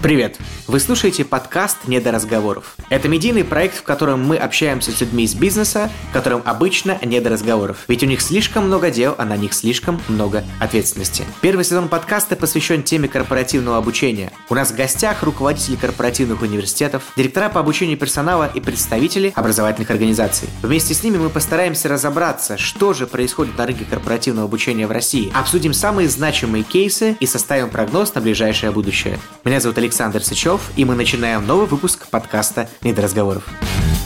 Привет! Вы слушаете подкаст «Не до разговоров». Это медийный проект, в котором мы общаемся с людьми из бизнеса, которым обычно не до разговоров. Ведь у них слишком много дел, а на них слишком много ответственности. Первый сезон подкаста посвящен теме корпоративного обучения. У нас в гостях руководители корпоративных университетов, директора по обучению персонала и представители образовательных организаций. Вместе с ними мы постараемся разобраться, что же происходит на рынке корпоративного обучения в России. Обсудим самые значимые кейсы и составим прогноз на ближайшее будущее. Меня зовут Алексей Александр Сычев, и мы начинаем новый выпуск подкаста «Недоразговоров». разговоров».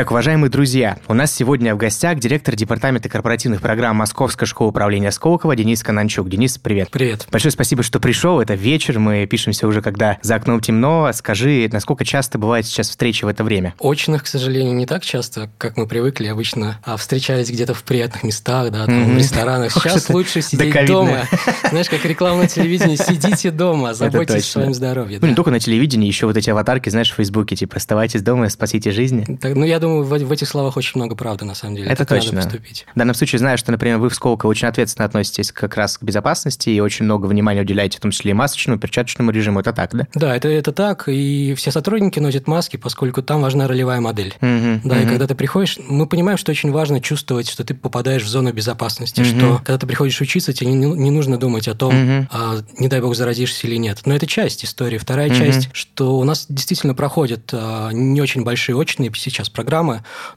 Итак, уважаемые друзья, у нас сегодня в гостях директор департамента корпоративных программ Московской школы управления Сколково Денис Кананчук. Денис, привет. Привет. Большое спасибо, что пришел. Это вечер, мы пишемся уже, когда за окном темно. Скажи, насколько часто бывают сейчас встречи в это время? Очных, к сожалению, не так часто, как мы привыкли обычно. А встречались где-то в приятных местах, да, там, mm-hmm. в ресторанах. Сейчас лучше сидеть дома. Знаешь, как реклама на телевидении, сидите дома, заботьтесь о своем здоровье. Ну, не только на телевидении, еще вот эти аватарки, знаешь, в Фейсбуке, типа, оставайтесь дома, спасите жизни. ну, я думаю, в, в этих словах очень много правды, на самом деле. Это так точно. В данном случае знаю, что, например, вы в Сколково очень ответственно относитесь как раз к безопасности и очень много внимания уделяете, в том числе и масочному, перчаточному режиму. Это так, да? Да, это, это так. И все сотрудники носят маски, поскольку там важна ролевая модель. Угу, да, угу. и когда ты приходишь, мы понимаем, что очень важно чувствовать, что ты попадаешь в зону безопасности, угу. что когда ты приходишь учиться, тебе не, не нужно думать о том, угу. а, не дай бог заразишься или нет. Но это часть истории. Вторая угу. часть, что у нас действительно проходят а, не очень большие очные сейчас программы,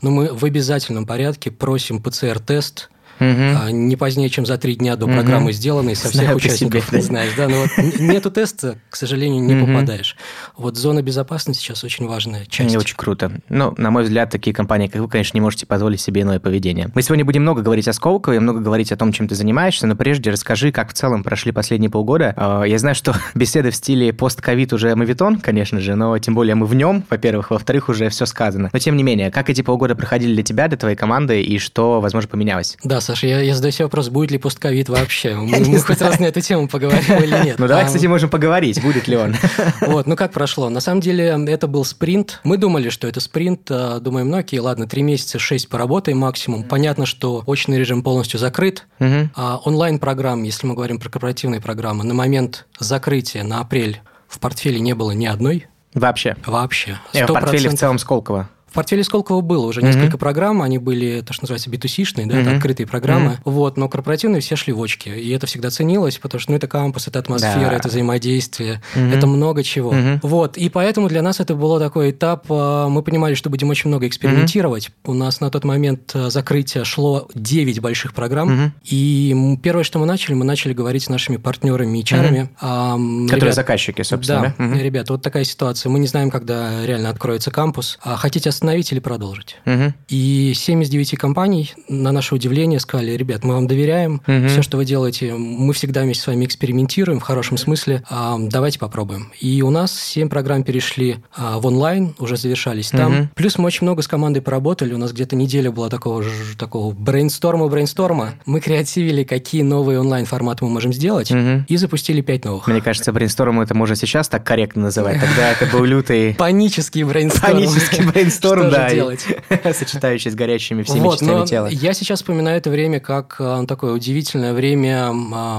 но мы в обязательном порядке просим ПЦР-тест угу. не позднее, чем за три дня до угу. программы сделанной со всех Знаю участников. Себе, знаешь, да, но вот нету теста, к сожалению, не угу. попадаешь. Вот зона безопасности сейчас очень важная часть. Не очень круто. Ну, на мой взгляд, такие компании, как вы, конечно, не можете позволить себе иное поведение. Мы сегодня будем много говорить о Сколково и много говорить о том, чем ты занимаешься, но прежде расскажи, как в целом прошли последние полгода. А, я знаю, что беседы в стиле пост-ковид уже мавитон, конечно же, но тем более мы в нем, во-первых, во-вторых, уже все сказано. Но тем не менее, как эти полгода проходили для тебя, для твоей команды, и что, возможно, поменялось? Да, Саша, я, я задаю себе вопрос, будет ли постковид вообще. Мы, мы хоть раз на эту тему поговорим или нет. Ну, давай, кстати, можем поговорить, будет ли он. Вот, ну как прошло? На самом деле, это был спринт. Мы думали, что это спринт. А, думаем, ну окей, ладно, три месяца, шесть поработаем максимум. Понятно, что очный режим полностью закрыт. А онлайн-программ, если мы говорим про корпоративные программы, на момент закрытия на апрель в портфеле не было ни одной. Вообще? Вообще. 100%. В портфеле в целом Сколково? В портфеле Сколково было уже mm-hmm. несколько программ, они были, то, что называется, B2C-шные, да, mm-hmm. это открытые программы, mm-hmm. вот, но корпоративные все шли в очки, и это всегда ценилось, потому что, ну, это кампус, это атмосфера, да. это взаимодействие, mm-hmm. это много чего. Mm-hmm. Вот, и поэтому для нас это был такой этап, а, мы понимали, что будем очень много экспериментировать. Mm-hmm. У нас на тот момент а, закрытие шло 9 больших программ, mm-hmm. и первое, что мы начали, мы начали говорить с нашими партнерами и чарами. Mm-hmm. А, Которые ребят, заказчики, собственно. Да, mm-hmm. ребята, вот такая ситуация, мы не знаем, когда реально откроется кампус, а хотите остановить или продолжить. Угу. И 7 из 9 компаний, на наше удивление, сказали, ребят, мы вам доверяем, угу. все, что вы делаете, мы всегда вместе с вами экспериментируем, в хорошем смысле, а, давайте попробуем. И у нас 7 программ перешли а, в онлайн, уже завершались там. Угу. Плюс мы очень много с командой поработали, у нас где-то неделя была такого, такого брейнсторма, брейнсторма. Мы креативили, какие новые онлайн-форматы мы можем сделать, угу. и запустили 5 новых. Мне кажется, брейнсторм это можно сейчас так корректно называть, тогда это был лютый... Панический брейнсторм. Панический брейнсторм, да делать. Сочетающий с горячими всеми вот, частями тела. Я сейчас вспоминаю это время как а, такое удивительное время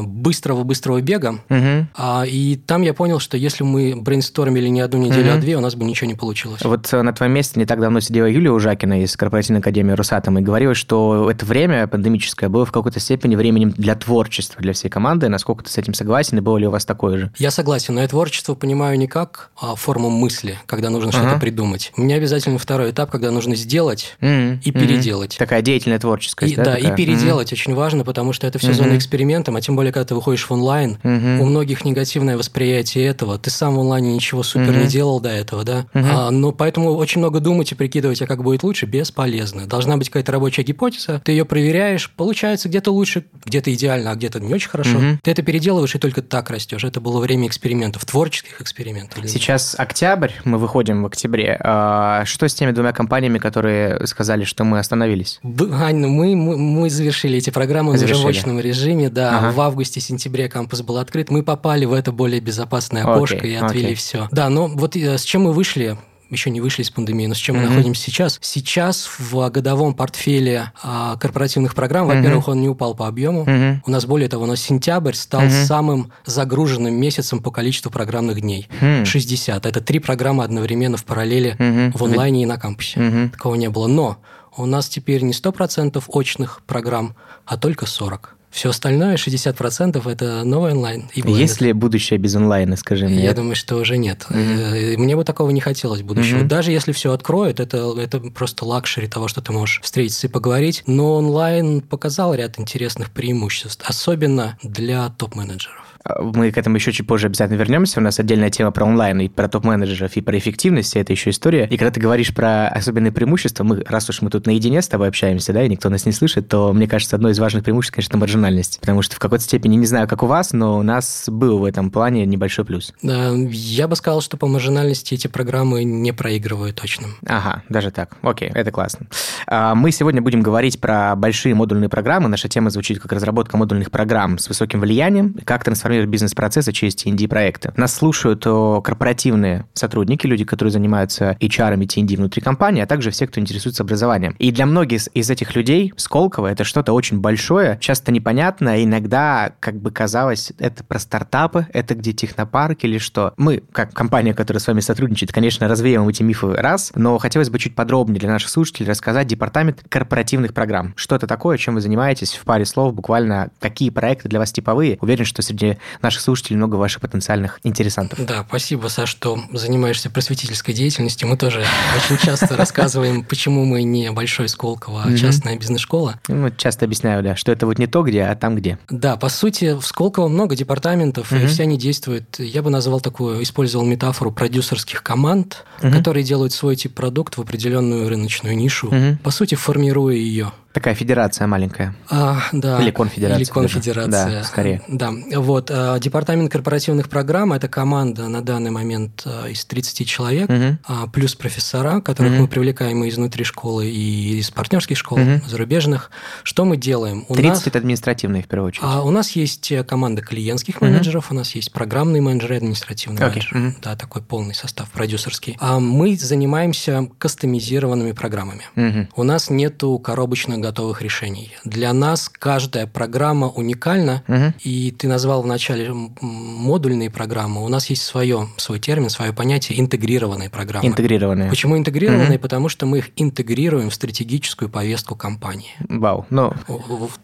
быстрого-быстрого бега. Угу. И там я понял, что если мы брейнстормили не одну неделю, угу. а две, у нас бы ничего не получилось. Вот э, на твоем месте не так давно сидела Юлия Ужакина из корпоративной академии Росатом и говорила, что это время пандемическое было в какой-то степени временем для творчества для всей команды. Насколько ты с этим согласен, и было ли у вас такое же? Я согласен, но я творчество понимаю не как а, форму мысли, когда нужно uh-huh. что-то придумать. У меня обязательно второй этап, когда нужно сделать mm-hmm. и переделать. Mm-hmm. Такая деятельная творческая. И, да, да и переделать mm-hmm. очень важно, потому что это все mm-hmm. зона экспериментом, а тем более, когда ты выходишь в онлайн, mm-hmm. у многих негативное восприятие этого. Ты сам в онлайне ничего супер mm-hmm. не делал до этого, да? Mm-hmm. А, но поэтому очень много думать и прикидывать, а как будет лучше, бесполезно. Должна быть какая-то рабочая гипотеза, ты ее проверяешь, получается где-то лучше, где-то идеально, а где-то не очень хорошо. Mm-hmm. Ты это переделываешь и только так растешь. Это было время экспериментов, творческих экспериментов. Сейчас октябрь, мы выходим в октябре. А, что с теми двумя компаниями, которые сказали, что мы остановились? Ань, ну мы, мы, мы завершили эти программы завершили. в очном режиме, да. Ага. В августе-сентябре кампус был открыт. Мы попали в это более безопасное окошко okay, и отвели okay. все. Да, но вот э, с чем мы вышли еще не вышли из пандемии, но с чем mm-hmm. мы находимся сейчас? Сейчас в годовом портфеле а, корпоративных программ, mm-hmm. во-первых, он не упал по объему. Mm-hmm. У нас, более того, нас сентябрь стал mm-hmm. самым загруженным месяцем по количеству программных дней. Mm-hmm. 60. Это три программы одновременно в параллели mm-hmm. в онлайне и на кампусе. Mm-hmm. Такого не было. Но у нас теперь не 100% очных программ, а только 40%. Все остальное, 60% это новый онлайн. И Есть ли будущее без онлайна, скажи мне? Я думаю, что уже нет. Mm-hmm. Мне бы такого не хотелось будущего. Mm-hmm. Даже если все откроют, это, это просто luxury того, что ты можешь встретиться и поговорить. Но онлайн показал ряд интересных преимуществ, особенно для топ-менеджеров. Мы к этому еще чуть позже обязательно вернемся. У нас отдельная тема про онлайн и про топ-менеджеров, и про эффективность. Это еще история. И когда ты говоришь про особенные преимущества, мы, раз уж мы тут наедине с тобой общаемся, да, и никто нас не слышит, то, мне кажется, одно из важных преимуществ, конечно, маржинальность. Потому что в какой-то степени, не знаю, как у вас, но у нас был в этом плане небольшой плюс. Да, я бы сказал, что по маржинальности эти программы не проигрывают точно. Ага, даже так. Окей, это классно. А, мы сегодня будем говорить про большие модульные программы. Наша тема звучит как разработка модульных программ с высоким влиянием, как трансформировать трансформируют бизнес-процессы через TND-проекты. Нас слушают корпоративные сотрудники, люди, которые занимаются HR и TND внутри компании, а также все, кто интересуется образованием. И для многих из этих людей Сколково это что-то очень большое, часто непонятно, иногда, как бы казалось, это про стартапы, это где технопарк или что. Мы, как компания, которая с вами сотрудничает, конечно, развеем эти мифы раз, но хотелось бы чуть подробнее для наших слушателей рассказать департамент корпоративных программ. Что это такое, чем вы занимаетесь в паре слов, буквально какие проекты для вас типовые. Уверен, что среди наших слушателей много ваших потенциальных интересантов. Да, спасибо, Саш, что занимаешься просветительской деятельностью. Мы тоже очень часто рассказываем, почему мы не большой Сколково, а частная бизнес-школа. Ну, часто объясняю, да, что это вот не то где, а там где. Да, по сути, в Сколково много департаментов, и все они действуют, я бы назвал такую, использовал метафору продюсерских команд, которые делают свой тип продукт в определенную рыночную нишу, по сути, формируя ее. Такая федерация маленькая. А, да. Или конфедерация. Или конфедерация. Даже. Да, скорее. Да. Вот. А, департамент корпоративных программ – это команда на данный момент а, из 30 человек, угу. плюс профессора, которых угу. мы привлекаем и изнутри школы, и из партнерских школ угу. зарубежных. Что мы делаем? У 30 нас... – это административные, в первую очередь. А, у нас есть э, команда клиентских угу. менеджеров, у нас есть программные менеджеры, административные okay. менеджеры. Угу. Да, такой полный состав продюсерский. А мы занимаемся кастомизированными программами. Угу. У нас нету коробочных готовых решений. Для нас каждая программа уникальна, угу. и ты назвал вначале модульные программы. У нас есть свое, свой термин, свое понятие интегрированные программы. Интегрированные. Почему интегрированные? Угу. Потому что мы их интегрируем в стратегическую повестку компании. Вау. Ну,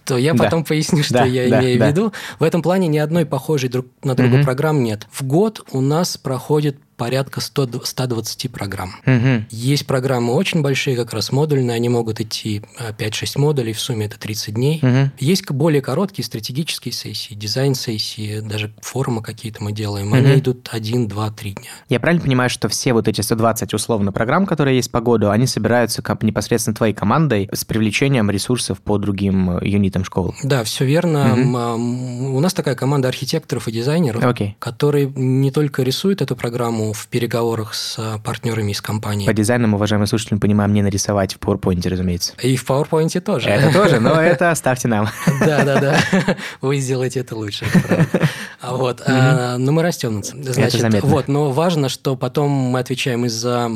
То я да. потом поясню, что да, я да, имею да. в виду. В этом плане ни одной похожей друг на другу угу. программ нет. В год у нас проходит порядка 100, 120 программ. Угу. Есть программы очень большие, как раз модульные, они могут идти 5-6 э, модулей, в сумме это 30 дней. Угу. Есть более короткие стратегические сессии, дизайн-сессии, даже форумы какие-то мы делаем, угу. они идут 1, 2, 3 дня. Я правильно понимаю, что все вот эти 120 условно программ, которые есть по году, они собираются непосредственно твоей командой с привлечением ресурсов по другим э, юнитам школы? Да, все верно. Угу. У нас такая команда архитекторов и дизайнеров, okay. которые не только рисуют эту программу, в переговорах с а, партнерами из компании. По дизайнам, уважаемые слушатели, понимаем, не нарисовать в PowerPoint, разумеется. И в PowerPoint тоже. Это тоже, но это оставьте нам. Да-да-да, вы сделаете это лучше. А вот, а, но мы растем. Значит, вот, но важно, что потом мы отвечаем из за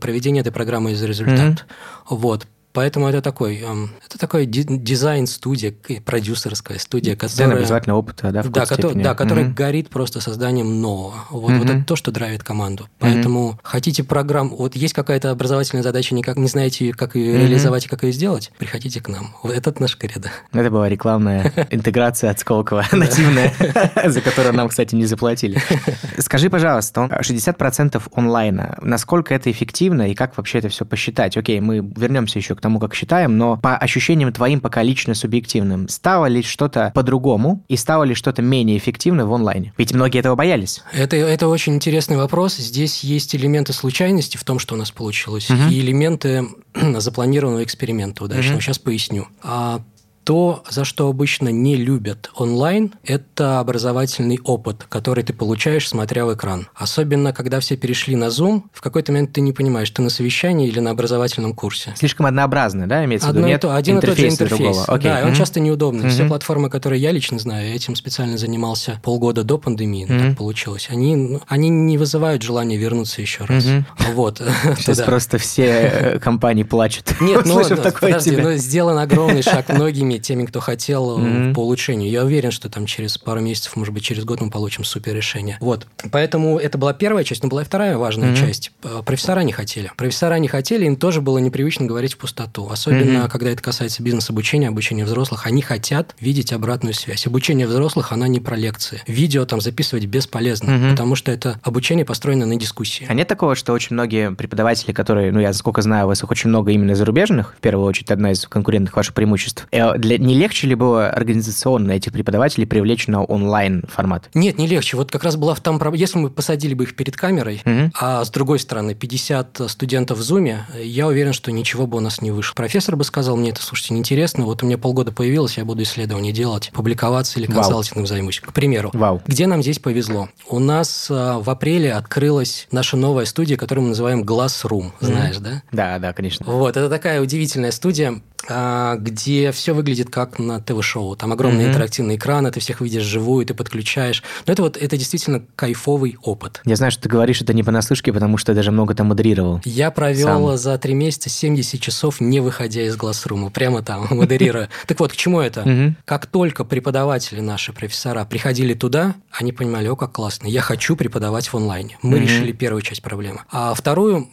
проведения этой программы, из-за результата. Вот, Поэтому это такой, эм, это такой дизайн-студия, продюсерская студия, которая... Дизайн обязательно опыта, да, в да, который, да, которая угу. горит просто созданием нового. Вот, угу. вот это то, что драйвит команду. Поэтому угу. хотите программу... Вот есть какая-то образовательная задача, никак не знаете, как ее угу. реализовать и как ее сделать, приходите к нам. Вот этот наш кредо. Это была рекламная интеграция от Сколково, нативная, за которую нам, кстати, не заплатили. Скажи, пожалуйста, 60% онлайна, насколько это эффективно и как вообще это все посчитать? Окей, мы вернемся еще к тому, как считаем, но по ощущениям твоим пока лично субъективным, стало ли что-то по-другому и стало ли что-то менее эффективно в онлайне? Ведь многие этого боялись. Это, это очень интересный вопрос. Здесь есть элементы случайности в том, что у нас получилось, угу. и элементы запланированного эксперимента удачного. Угу. Сейчас поясню. А То, за что обычно не любят онлайн, это образовательный опыт, который ты получаешь, смотря в экран. Особенно, когда все перешли на Zoom, в какой-то момент ты не понимаешь, ты на совещании или на образовательном курсе. Слишком однообразно, да, имеется Одно в виду? Нет то, один и тот же интерфейс. Другого. Окей. Да, и он mm-hmm. часто неудобный. Mm-hmm. Все платформы, которые я лично знаю, этим специально занимался полгода до пандемии, mm-hmm. так получилось. Они, ну, они не вызывают желания вернуться еще раз. Mm-hmm. Вот. Сейчас просто все э, компании плачут. Нет, ну, но сделан огромный шаг многими теми, кто хотел по улучшению. Я уверен, что там через пару месяцев, может быть, через год мы получим супер решение. Вот. Поэтому это была первая часть, но была и вторая важная часть. Профессора не хотели. Профессора не хотели, им тоже было непривычно говорить в пустоту. Особенно, когда это касается бизнес-обучения, обучения взрослых. Они хотят видеть обратную связь. Обучение взрослых, оно не про лекции. Видео там записывать бесполезно, потому что это обучение построено на дискуссии. А нет такого, что очень многие преподаватели, которые, ну, я сколько знаю, у вас их очень много именно зарубежных, в первую очередь, одна из конкурентных ваших преимуществ. Для, не легче ли было организационно этих преподавателей привлечь на онлайн формат? Нет, не легче. Вот как раз была в том проблема. Если мы посадили бы их перед камерой, угу. а с другой стороны 50 студентов в Zoom, я уверен, что ничего бы у нас не вышло. Профессор бы сказал мне, это, слушайте, неинтересно, вот у меня полгода появилось, я буду исследования делать, публиковаться или консалтингом займусь. К примеру. Вау. Где нам здесь повезло? У нас а, в апреле открылась наша новая студия, которую мы называем Glassroom. Знаешь, mm да? Да, да, конечно. Вот, это такая удивительная студия. А, где все выглядит как на ТВ-шоу. Там огромные mm-hmm. интерактивные экраны, ты всех видишь живую, ты подключаешь. Но это вот это действительно кайфовый опыт. Я знаю, что ты говоришь это не понаслышке, потому что даже много там модерировал. Я провел Сам. за три месяца 70 часов, не выходя из глассрума, прямо там, модерируя. Так вот, к чему это? Как только преподаватели наши, профессора, приходили туда, они понимали, о, как классно, я хочу преподавать в онлайне. Мы решили первую часть проблемы. А вторую,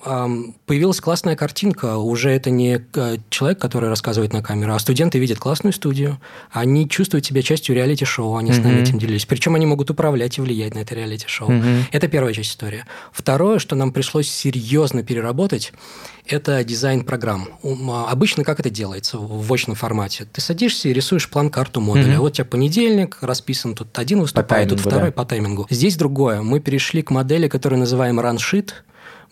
появилась классная картинка. Уже это не э, человек, который рассказывает на камеру, а студенты видят классную студию, они чувствуют себя частью реалити-шоу, они с нами этим делились. Причем они могут управлять и влиять на это реалити-шоу. Это первая часть истории. Второе, что нам пришлось серьезно переработать, это дизайн программ. А, обычно как это делается в очном формате? Ты садишься и рисуешь план-карту модуля. mm Вот у тебя понедельник, расписан тут один выступает, тут второй да. по таймингу. Здесь другое. Мы перешли к модели, которую называем раншит.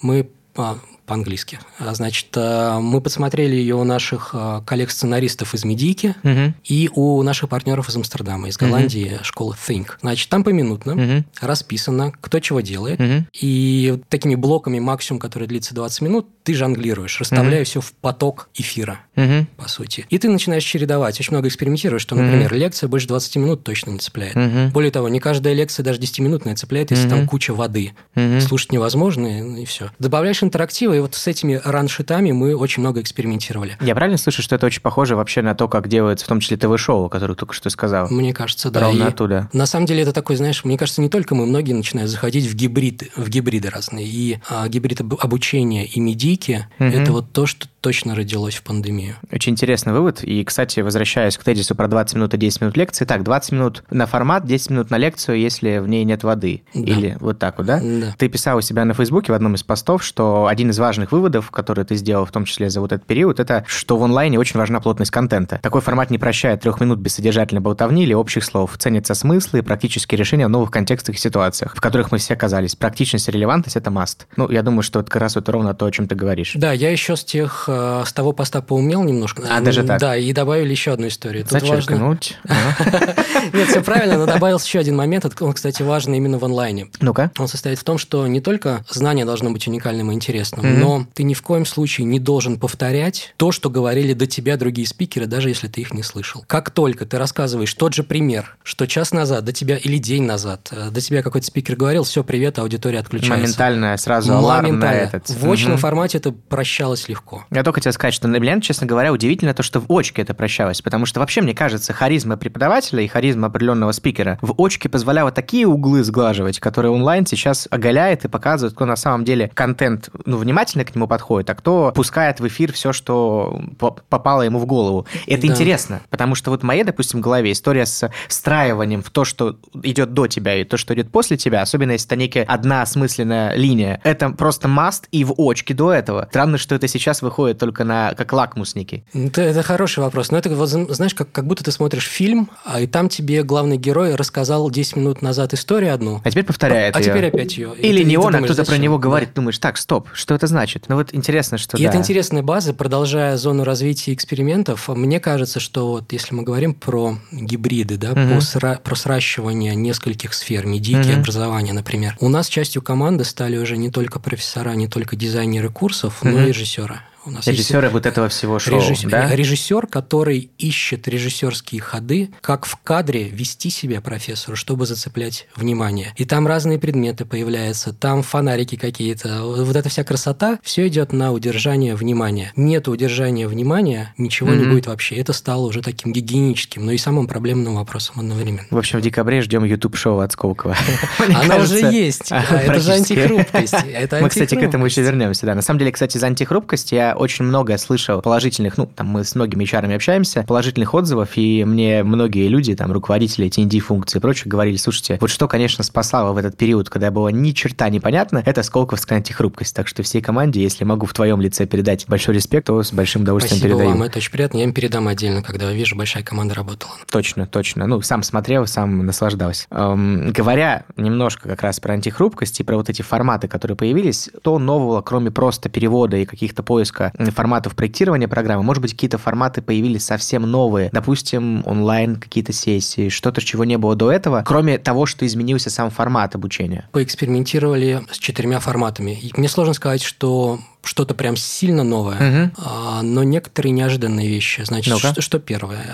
Мы а, по-английски. А, значит, э, мы посмотрели ее у наших э, коллег-сценаристов из Медийки угу. и у наших партнеров из Амстердама, из Голландии, угу. школы Think. Значит, там поминутно угу. расписано, кто чего делает, угу. и такими блоками максимум, который длится 20 минут, ты жонглируешь, расставляя угу. все в поток эфира, угу. по сути. И ты начинаешь чередовать. Очень много экспериментируешь, что, например, угу. лекция больше 20 минут точно не цепляет. Угу. Более того, не каждая лекция даже 10-минутная цепляет, если угу. там куча воды. Угу. Слушать невозможно, и, и все. Добавляешь интерактива, и вот с этими раншитами мы очень много экспериментировали. Я правильно слышу, что это очень похоже вообще на то, как делается в том числе ТВ-шоу, которое только что сказал? Мне кажется, да. Ровно оттуда. На самом деле это такой, знаешь, мне кажется, не только мы, многие начинают заходить в гибриды, в гибриды разные. И а, гибрид обучения и медийки угу. – это вот то, что точно родилось в пандемию. Очень интересный вывод. И, кстати, возвращаясь к тезису про 20 минут и 10 минут лекции, так, 20 минут на формат, 10 минут на лекцию, если в ней нет воды. Да. Или вот так вот, да? Да. Ты писал у себя на Фейсбуке в одном из постов, что один из важных выводов которые ты сделал, в том числе за вот этот период, это что в онлайне очень важна плотность контента. Такой формат не прощает трех минут бессодержательной болтовни или общих слов. Ценятся смыслы и практические решения в новых контекстах и ситуациях, в которых мы все оказались. Практичность и релевантность – это маст. Ну, я думаю, что это как раз вот ровно то, о чем ты говоришь. Да, я еще с тех, э, с того поста поумел немножко. А, даже так? Да, и добавили еще одну историю. Тут Зачеркнуть. Нет, все правильно, но добавился еще один момент, он, кстати, важный именно в онлайне. Ну-ка. Он состоит в том, что не только знание должно быть уникальным и интересным, но ты ни в коем случае не должен повторять то, что говорили до тебя другие спикеры, даже если ты их не слышал. Как только ты рассказываешь тот же пример, что час назад до тебя или день назад э, до тебя какой-то спикер говорил, все, привет, аудитория отключается. Моментально сразу аларм на этот. В очном формате это прощалось легко. Я только хотел сказать, что для меня, честно говоря, удивительно то, что в очке это прощалось, потому что вообще, мне кажется, харизма преподавателя и харизма определенного спикера в очке позволяла такие углы сглаживать, которые онлайн сейчас оголяет и показывает, кто на самом деле контент, ну, внимательно к нему подходит, а кто пускает в эфир все, что попало ему в голову. Это да. интересно, потому что вот в моей, допустим, голове история с встраиванием в то, что идет до тебя и то, что идет после тебя, особенно если это некая одна осмысленная линия, это просто маст и в очке до этого. Странно, что это сейчас выходит делают только на как лакмусники? Это, это хороший вопрос. Но это, вот, знаешь, как, как будто ты смотришь фильм, а и там тебе главный герой рассказал 10 минут назад историю одну. А теперь повторяет А ее. теперь опять ее. Или И не ты он, а кто-то про него Да. говорит. Думаешь, так, стоп, что это значит? Ну вот интересно, что И да. это интересная база, продолжая зону развития экспериментов. Мне кажется, что вот если мы говорим про гибриды, да, по сра- про сращивание нескольких сфер, медики, Мгм. образования, например, у нас частью команды стали уже не только профессора, не только дизайнеры курсов, но Мгм. и режиссеры. У нас есть Режиссеры вот этого всего шоу, Режиссер, да? режиссер, который ищет режиссерские ходы, как в кадре вести себя профессору, чтобы зацеплять внимание. И там разные предметы появляются, там фонарики какие-то. Вот эта вся красота, все идет на удержание внимания. Нет удержания внимания, ничего не Мгм. будет вообще. Это стало уже таким гигиеническим, но и самым проблемным вопросом одновременно. В общем, в декабре ждем YouTube-шоу от Сколково. Она уже есть. а, Это же антихрупкость. Мы, кстати, к этому еще вернемся, да. На самом деле, кстати, за антихрупкость я очень много слышал положительных, ну, там мы с многими HR общаемся, положительных отзывов, и мне многие люди, там, руководители TND-функций и прочее, говорили, слушайте, вот что, конечно, спасало в этот период, когда было ни черта непонятно, это сколковская антихрупкость. Так что всей команде, если могу в твоем лице передать большой респект, то с большим удовольствием Спасибо передаю. вам, это очень приятно. Я им передам отдельно, когда вижу, большая команда работала. Точно, точно. Ну, сам смотрел, сам наслаждался. Эм, говоря немножко как раз про антихрупкость и про вот эти форматы, которые появились, то нового, кроме просто перевода и каких-то поиска м, форматов проектирования программы, может быть, какие-то форматы появились совсем новые, допустим, онлайн какие-то сессии, что-то, чего не было до этого, кроме того, что изменился сам формат обучения. поэкспериментировали с четырьмя форматами. И мне сложно сказать, что что-то прям сильно новое, а, но некоторые неожиданные вещи. Значит, Ну-ка. что, что первое?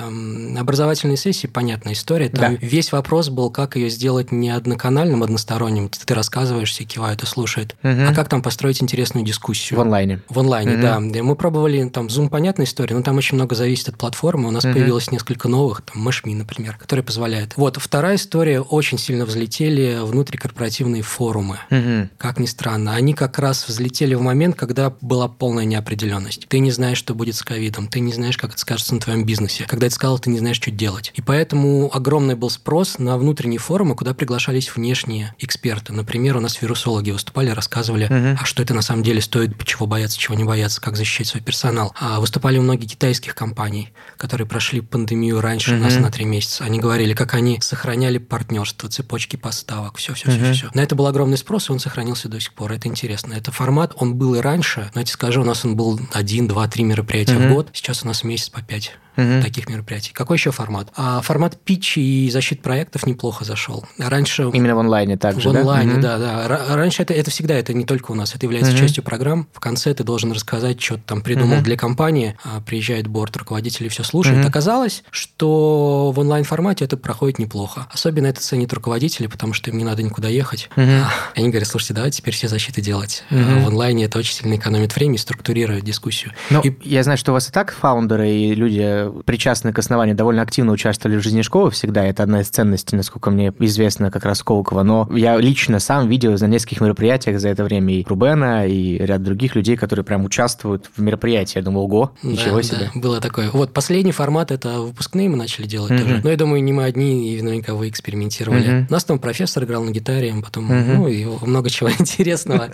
Образовательные сессии, понятная история. Там Да. весь вопрос был, как ее сделать не одноканальным, односторонним. Ты, рассказываешь, все кивают и слушают. Мгм. А как там построить интересную дискуссию? В онлайне. В онлайне, Мгм. да. Мы пробовали, там, Zoom, понятная история, но там очень много зависит от платформы. У нас Мгм. появилось несколько новых, там, Meshme, например, которые позволяют. Вот, вторая история, очень сильно взлетели внутрикорпоративные форумы. Мгм. Как ни странно, они как раз взлетели в момент, когда была полная неопределенность. Ты не знаешь, что будет с ковидом, ты не знаешь, как это скажется на твоем бизнесе. Когда это сказал, ты не знаешь, что делать. И поэтому огромный был спрос на внутренние форумы, куда приглашались внешние эксперты. Например, у нас вирусологи выступали, рассказывали, Мгм. а что это на самом деле стоит, чего бояться, чего не бояться, как защищать свой персонал. А выступали многие китайских компаний, которые прошли пандемию раньше нас Мгм. на три месяца. Они говорили, как они сохраняли партнерство, цепочки поставок, все, все, Мгм. все, все. На это был огромный спрос, и он сохранился до сих пор. Это интересно. Это формат, он был и раньше. Я тебе скажу, у нас он был один, два, три мероприятия Мгм. в год. Сейчас у нас месяц по пять Мгм. таких мероприятий. Какой еще формат? А формат питчи и защит проектов неплохо зашел. Раньше Именно в онлайне также, в да? онлайне, да, да. Ра- Раньше это, это всегда, это не только у нас, это является Мгм. частью программ. В конце ты должен рассказать, что ты там придумал Мгм. для компании. А, Приезжает борт, руководители все слушают. Мгм. Оказалось, что в онлайн-формате это проходит неплохо. Особенно это ценят руководители, потому что им не надо никуда ехать. А, Они говорят, слушайте, давайте теперь все защиты делать. Мгм. В онлайне это очень сильно экономит время и структурирует дискуссию. Ну, И- я знаю, что у вас и так фаундеры и люди, причастные к основанию, довольно активно участвовали в жизни школы всегда. Это одна из ценностей, насколько мне известно, как раз Колокова. Но я лично сам видел за нескольких мероприятиях за это время и Рубена, и ряд других людей, которые прям участвуют в мероприятии. Я думал, ого, ничего Да, себе. да, было такое. Вот последний формат это выпускные мы начали делать Мгм. тоже. Но я думаю, не мы одни, и наверняка вы экспериментировали. Мгм. У нас там профессор играл на гитаре, потом, Мгм. ну, и много чего интересного.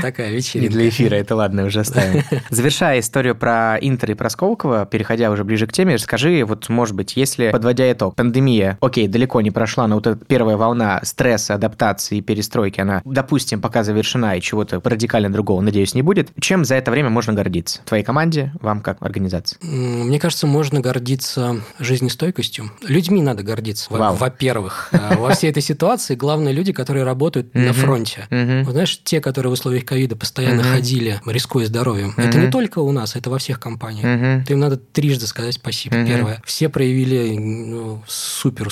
Такая И вечеринка. для эфира это ладно, уже оставим. Завершая историю про Интер и про Сколково, переходя уже ближе к теме, скажи, вот, может быть, если, подводя итог, пандемия, окей, далеко не прошла, но вот эта первая волна стресса, адаптации и перестройки, она, допустим, пока завершена и чего-то радикально другого, надеюсь, не будет, чем за это время можно гордиться? Твоей команде, вам как организации? Мне кажется, можно гордиться жизнестойкостью. Людьми надо гордиться, во-первых. А Во всей этой ситуации главные люди, которые работают на фронте. Знаешь, те, которые в условиях ковида постоянно Мгм. Ходили, рискуя здоровьем, это Мгм. не только у нас, это во всех компаниях. То им надо трижды сказать спасибо. Мгм. Первое. Все проявили ну, супер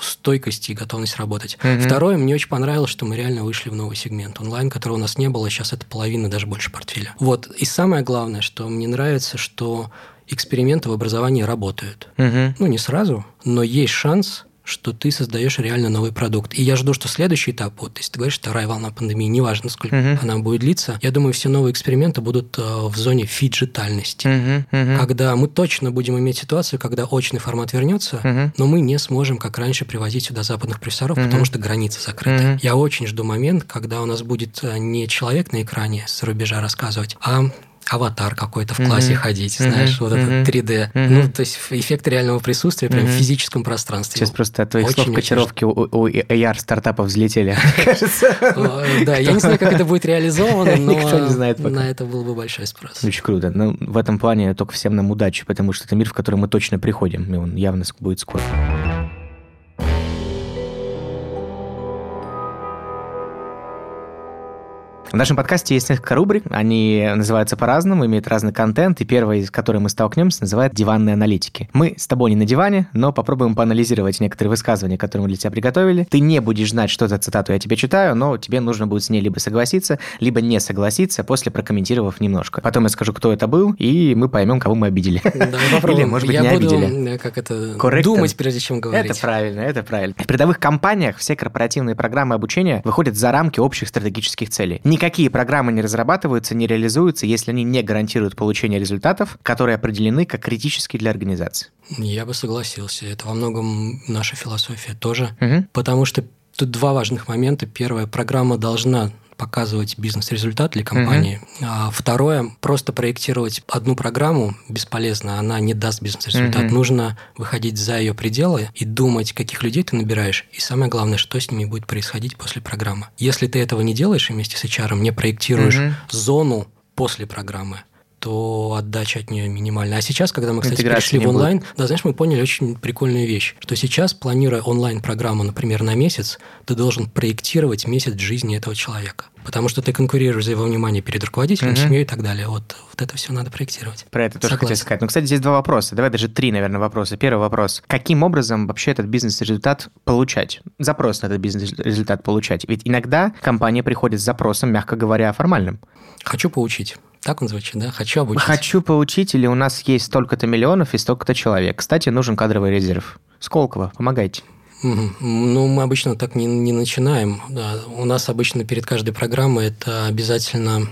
стойкость и готовность работать. Мгм. Второе, мне очень понравилось, что мы реально вышли в новый сегмент онлайн, которого у нас не было. Сейчас это половина, даже больше портфеля. Вот. И самое главное, что мне нравится, что эксперименты в образовании работают. Мгм. Ну, не сразу, но есть шанс что ты создаешь реально новый продукт. И я жду, что следующий этап, вот если ты говоришь, вторая волна пандемии, неважно, сколько Мгм. она будет длиться, я думаю, все новые эксперименты будут э, в зоне фиджитальности. Мгм. Мгм. Когда мы точно будем иметь ситуацию, когда очный формат вернется, Мгм. но мы не сможем, как раньше, привозить сюда западных профессоров, Мгм. потому что границы закрыты. Мгм. Я очень жду момент, когда у нас будет э, не человек на экране с рубежа рассказывать, а аватар какой-то в классе mm-hmm. ходить, знаешь, mm-hmm. вот это 3D. Mm-hmm. Ну, то есть эффект реального присутствия прям mm-hmm. в физическом пространстве. Сейчас просто от твоих очень, слов котировки у, у AR-стартапов взлетели, кажется. Да, я не знаю, как это будет реализовано, но на это был бы большой спрос. Очень круто. Но в этом плане только всем нам удачи, потому что это мир, в который мы точно приходим, и он явно будет скоро. В нашем подкасте есть несколько рубрик, они называются по-разному, имеют разный контент, и первая, из которой мы столкнемся, называется «Диванные аналитики». Мы с тобой не на диване, но попробуем поанализировать некоторые высказывания, которые мы для тебя приготовили. Ты не будешь знать, что за цитату я тебе читаю, но тебе нужно будет с ней либо согласиться, либо не согласиться, после прокомментировав немножко. Потом я скажу, кто это был, и мы поймем, кого мы обидели. Да, Или, может быть, я не буду, обидели. как это, Корректор. думать, прежде чем говорить. Это правильно, это правильно. В передовых компаниях все корпоративные программы обучения выходят за рамки общих стратегических целей никакие программы не разрабатываются, не реализуются, если они не гарантируют получение результатов, которые определены как критические для организации. Я бы согласился. Это во многом наша философия тоже. Угу. Потому что тут два важных момента. Первое, программа должна показывать бизнес-результат для компании. Mm-hmm. А второе, просто проектировать одну программу бесполезно, она не даст бизнес-результат. Mm-hmm. Нужно выходить за ее пределы и думать, каких людей ты набираешь, и самое главное, что с ними будет происходить после программы. Если ты этого не делаешь вместе с HR, не проектируешь mm-hmm. зону после программы, то отдача от нее минимальная. А сейчас, когда мы, кстати, Интеграции перешли в онлайн, будет. да, знаешь, мы поняли очень прикольную вещь, что сейчас, планируя онлайн-программу, например, на месяц, ты должен проектировать месяц жизни этого человека. Потому что ты конкурируешь за его внимание перед руководителем, угу. семьей и так далее. Вот, вот это все надо проектировать. Про это тоже хотел сказать. Ну, кстати, здесь два вопроса. Давай даже три, наверное, вопроса. Первый вопрос. Каким образом вообще этот бизнес-результат получать? Запрос на этот бизнес-результат получать. Ведь иногда компания приходит с запросом, мягко говоря, формальным. Хочу поучить. Так он звучит, да? Хочу обучить. Хочу поучить, или у нас есть столько-то миллионов и столько-то человек. Кстати, нужен кадровый резерв. Сколково, помогайте. Ну, мы обычно так не, не начинаем. Да. У нас обычно перед каждой программой это обязательно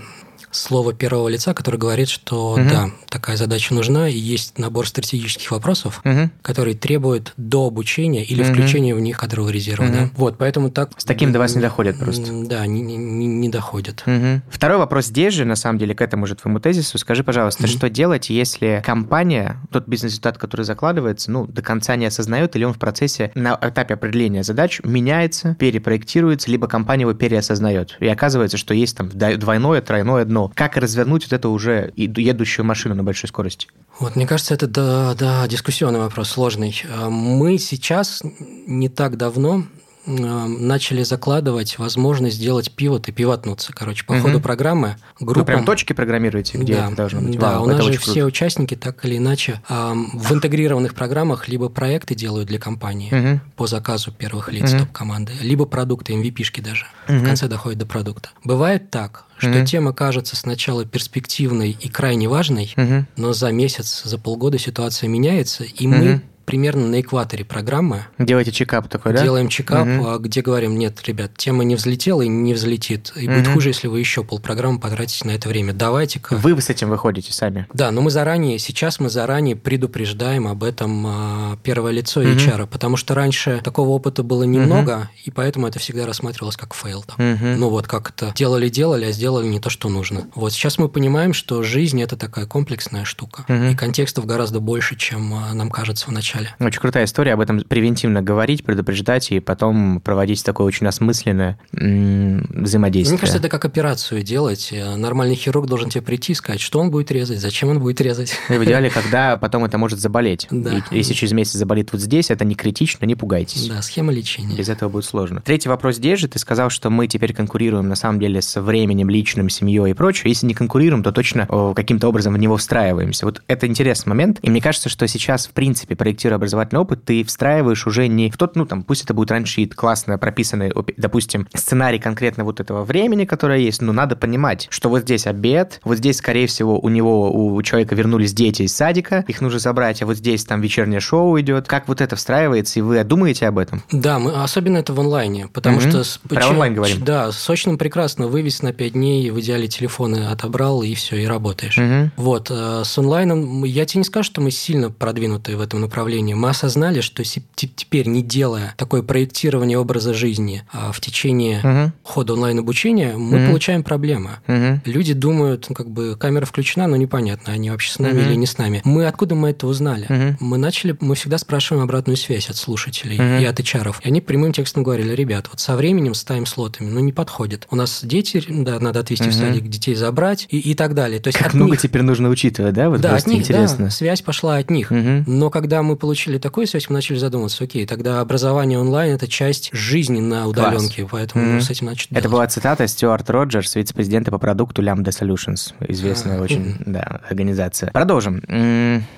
слово первого лица, которое говорит, что угу. да, такая задача нужна, и есть набор стратегических вопросов, угу. которые требуют до обучения или угу. включения в них кадрового резерва. Угу. Да? Вот, поэтому так... С таким до вас не доходят просто. Да, не, не, не доходят. Угу. Второй вопрос здесь же, на самом деле, к этому же твоему тезису. Скажи, пожалуйста, угу. что делать, если компания, тот бизнес-результат, который закладывается, ну, до конца не осознает, или он в процессе, на этапе определения задач меняется, перепроектируется, либо компания его переосознает. И оказывается, что есть там двойное, тройное дно но как развернуть вот эту уже едущую машину на большой скорости? Вот, мне кажется, это да, да, дискуссионный вопрос, сложный. Э, мы сейчас не так давно начали закладывать возможность сделать пивот и пивотнуться. Короче, по угу. ходу программы группа... Вы прям точки программируете, где да, это должно быть? Да, Вау, у нас же все круто. участники так или иначе в интегрированных программах либо проекты делают для компании угу. по заказу первых лиц угу. топ-команды, либо продукты, MVP-шки даже. Угу. В конце доходит до продукта. Бывает так, что угу. тема кажется сначала перспективной и крайне важной, угу. но за месяц, за полгода ситуация меняется, и угу. мы примерно на экваторе программы. Делаете чекап такой, да? Делаем чекап, угу. где говорим, нет, ребят, тема не взлетела и не взлетит. И угу. будет хуже, если вы еще полпрограммы потратите на это время. Давайте-ка. Вы с этим выходите сами? Да, но мы заранее, сейчас мы заранее предупреждаем об этом а, первое лицо угу. HR, потому что раньше такого опыта было немного, угу. и поэтому это всегда рассматривалось как fail. Там. Угу. Ну вот как это делали-делали, а сделали не то, что нужно. Вот сейчас мы понимаем, что жизнь – это такая комплексная штука, угу. и контекстов гораздо больше, чем а, нам кажется вначале начале. Очень крутая история, об этом превентивно говорить, предупреждать и потом проводить такое очень осмысленное взаимодействие. Мне кажется, это как операцию делать. Нормальный хирург должен тебе прийти и сказать, что он будет резать, зачем он будет резать. И в идеале, когда потом это может заболеть. Да. И если через месяц заболит вот здесь, это не критично, не пугайтесь. Да, схема лечения. Без этого будет сложно. Третий вопрос здесь же. Ты сказал, что мы теперь конкурируем на самом деле с временем, личным, семьей и прочее. Если не конкурируем, то точно каким-то образом в него встраиваемся. Вот это интересный момент. И мне кажется, что сейчас, в принципе, проектирование проектируя образовательный опыт, ты встраиваешь уже не в тот, ну, там, пусть это будет раньшит, классно прописанный, допустим, сценарий конкретно вот этого времени, которое есть, но надо понимать, что вот здесь обед, вот здесь, скорее всего, у него, у человека вернулись дети из садика, их нужно забрать, а вот здесь там вечернее шоу идет. Как вот это встраивается, и вы думаете об этом? Да, мы, особенно это в онлайне, потому угу. что... Про почему, онлайн говорим. Да, сочным прекрасно вывез на 5 дней, в идеале телефоны отобрал, и все, и работаешь. Угу. Вот, э, с онлайном я тебе не скажу, что мы сильно продвинуты в этом направлении, обучения. Мы осознали, что теперь, не делая такое проектирование образа жизни а, в течение угу. хода онлайн-обучения, мы угу. получаем проблемы. Угу. Люди думают, ну, как бы камера включена, но непонятно, они вообще с нами угу. или не с нами. Мы откуда мы это узнали? Угу. Мы начали, мы всегда спрашиваем обратную связь от слушателей угу. и от HR. И они прямым текстом говорили, ребят, вот со временем с тайм-слотами, ну не подходит. У нас дети, да, надо отвезти угу. в садик, детей забрать и, и так далее. То есть как много них... теперь нужно учитывать, да? Вот да, от них, интересно. Да, связь пошла от них. Угу. Но когда мы получили такую связь, мы начали задумываться, окей, тогда образование онлайн – это часть жизни на удаленке, Класс. поэтому угу. с этим начали Это была цитата Стюарт Роджерс, вице-президента по продукту Lambda Solutions, известная а, очень угу. да, организация. Продолжим.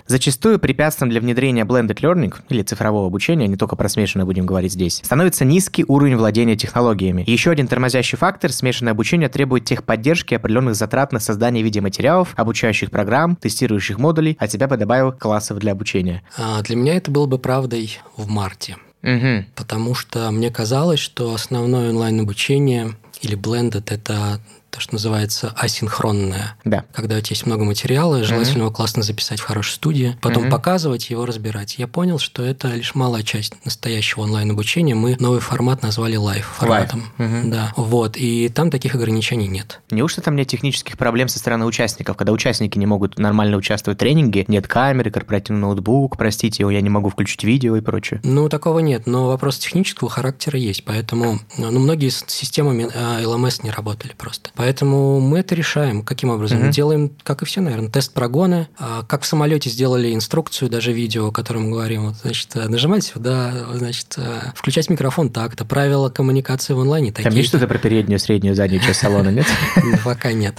Зачастую препятствием для внедрения blended learning или цифрового обучения, не только про смешанное будем говорить здесь, становится низкий уровень владения технологиями. Еще один тормозящий фактор – смешанное обучение требует техподдержки определенных затрат на создание видеоматериалов, обучающих программ, тестирующих модулей, а тебя бы добавил классов для обучения. А для меня это было бы правдой в марте. Угу. Потому что мне казалось, что основное онлайн-обучение или blended – это то, что называется асинхронное. Да. Когда у тебя есть много материала, желательно mm-hmm. его классно записать в хорошей студии, потом mm-hmm. показывать его, разбирать. Я понял, что это лишь малая часть настоящего онлайн-обучения. Мы новый формат назвали live форматом. Live. Mm-hmm. Да. Вот. И там таких ограничений нет. Неужто там нет технических проблем со стороны участников, когда участники не могут нормально участвовать в тренинге, нет камеры, корпоративный ноутбук, простите, я не могу включить видео и прочее? Ну, такого нет, но вопрос технического характера есть, поэтому ну, многие с системами LMS а, не работали просто. Поэтому мы это решаем. Каким образом? Угу. Мы делаем, как и все, наверное, тест прогона. А, как в самолете сделали инструкцию, даже видео, о котором мы говорим. Вот, значит, нажимать сюда, значит, а, включать микрофон так-то. Правила коммуникации в онлайне такие. Там есть что-то про переднюю, среднюю, заднюю часть салона, нет? Пока нет.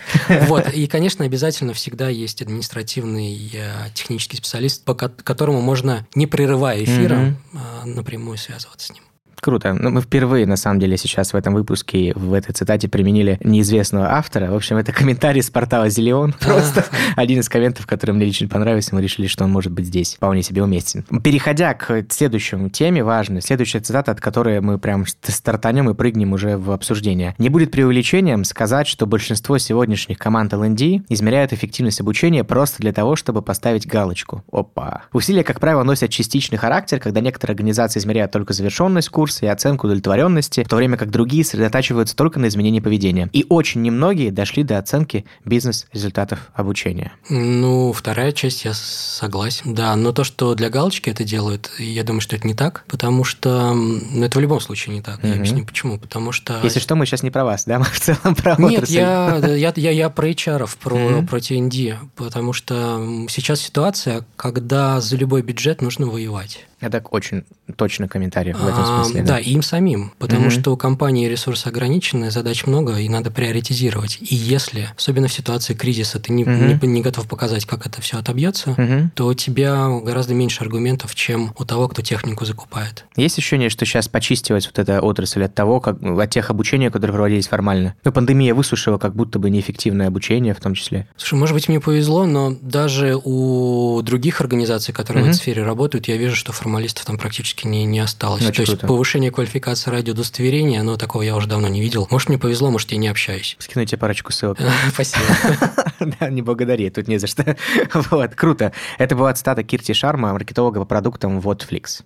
Вот. И, конечно, обязательно всегда есть административный э, технический специалист, по которому можно, не прерывая эфира, напрямую связываться с ним. Круто. Ну, мы впервые, на самом деле, сейчас в этом выпуске, в этой цитате применили неизвестного автора. В общем, это комментарий с портала Зелион. Просто один из комментов, который мне лично понравился, мы решили, что он может быть здесь вполне себе уместен. Переходя к следующему теме важной, следующая цитата, от которой мы прям стартанем и прыгнем уже в обсуждение. Не будет преувеличением сказать, что большинство сегодняшних команд L&D измеряют эффективность обучения просто для того, чтобы поставить галочку. Опа. Усилия, как правило, носят частичный характер, когда некоторые организации измеряют только завершенность курса, ресурсы и оценку удовлетворенности, в то время как другие сосредотачиваются только на изменении поведения. И очень немногие дошли до оценки бизнес-результатов обучения. Ну, вторая часть, я согласен. Да, но то, что для галочки это делают, я думаю, что это не так, потому что ну, это в любом случае не так. Угу. Я объясню, почему. Потому что... Если что, мы сейчас не про вас, да? Мы в целом про Нет, я, я, я, я про HR, про, угу. про TND, потому что сейчас ситуация, когда за любой бюджет нужно воевать. Это очень точный комментарий в этом смысле. А, да, им самим, потому угу. что у компании ресурсы ограничены, задач много, и надо приоритизировать. И если, особенно в ситуации кризиса, ты не, угу. не, не готов показать, как это все отобьется, угу. то у тебя гораздо меньше аргументов, чем у того, кто технику закупает. Есть ощущение, что сейчас почистилась вот эта отрасль от того, как, от тех обучений, которые проводились формально? Ну, пандемия высушила как будто бы неэффективное обучение в том числе. Слушай, может быть, мне повезло, но даже у других организаций, которые угу. в этой сфере работают, я вижу, что формально формалистов там практически не, не осталось. Очень То есть круто. повышение квалификации ради удостоверения, но такого я уже давно не видел. Может, мне повезло, может, я не общаюсь. Скину тебе парочку ссылок. Спасибо. Да, не благодари, тут не за что. Вот, круто. Это была цитата Кирти Шарма, маркетолога по продуктам Whatflix.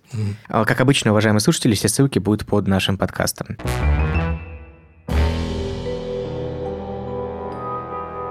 Как обычно, уважаемые слушатели, все ссылки будут под нашим подкастом.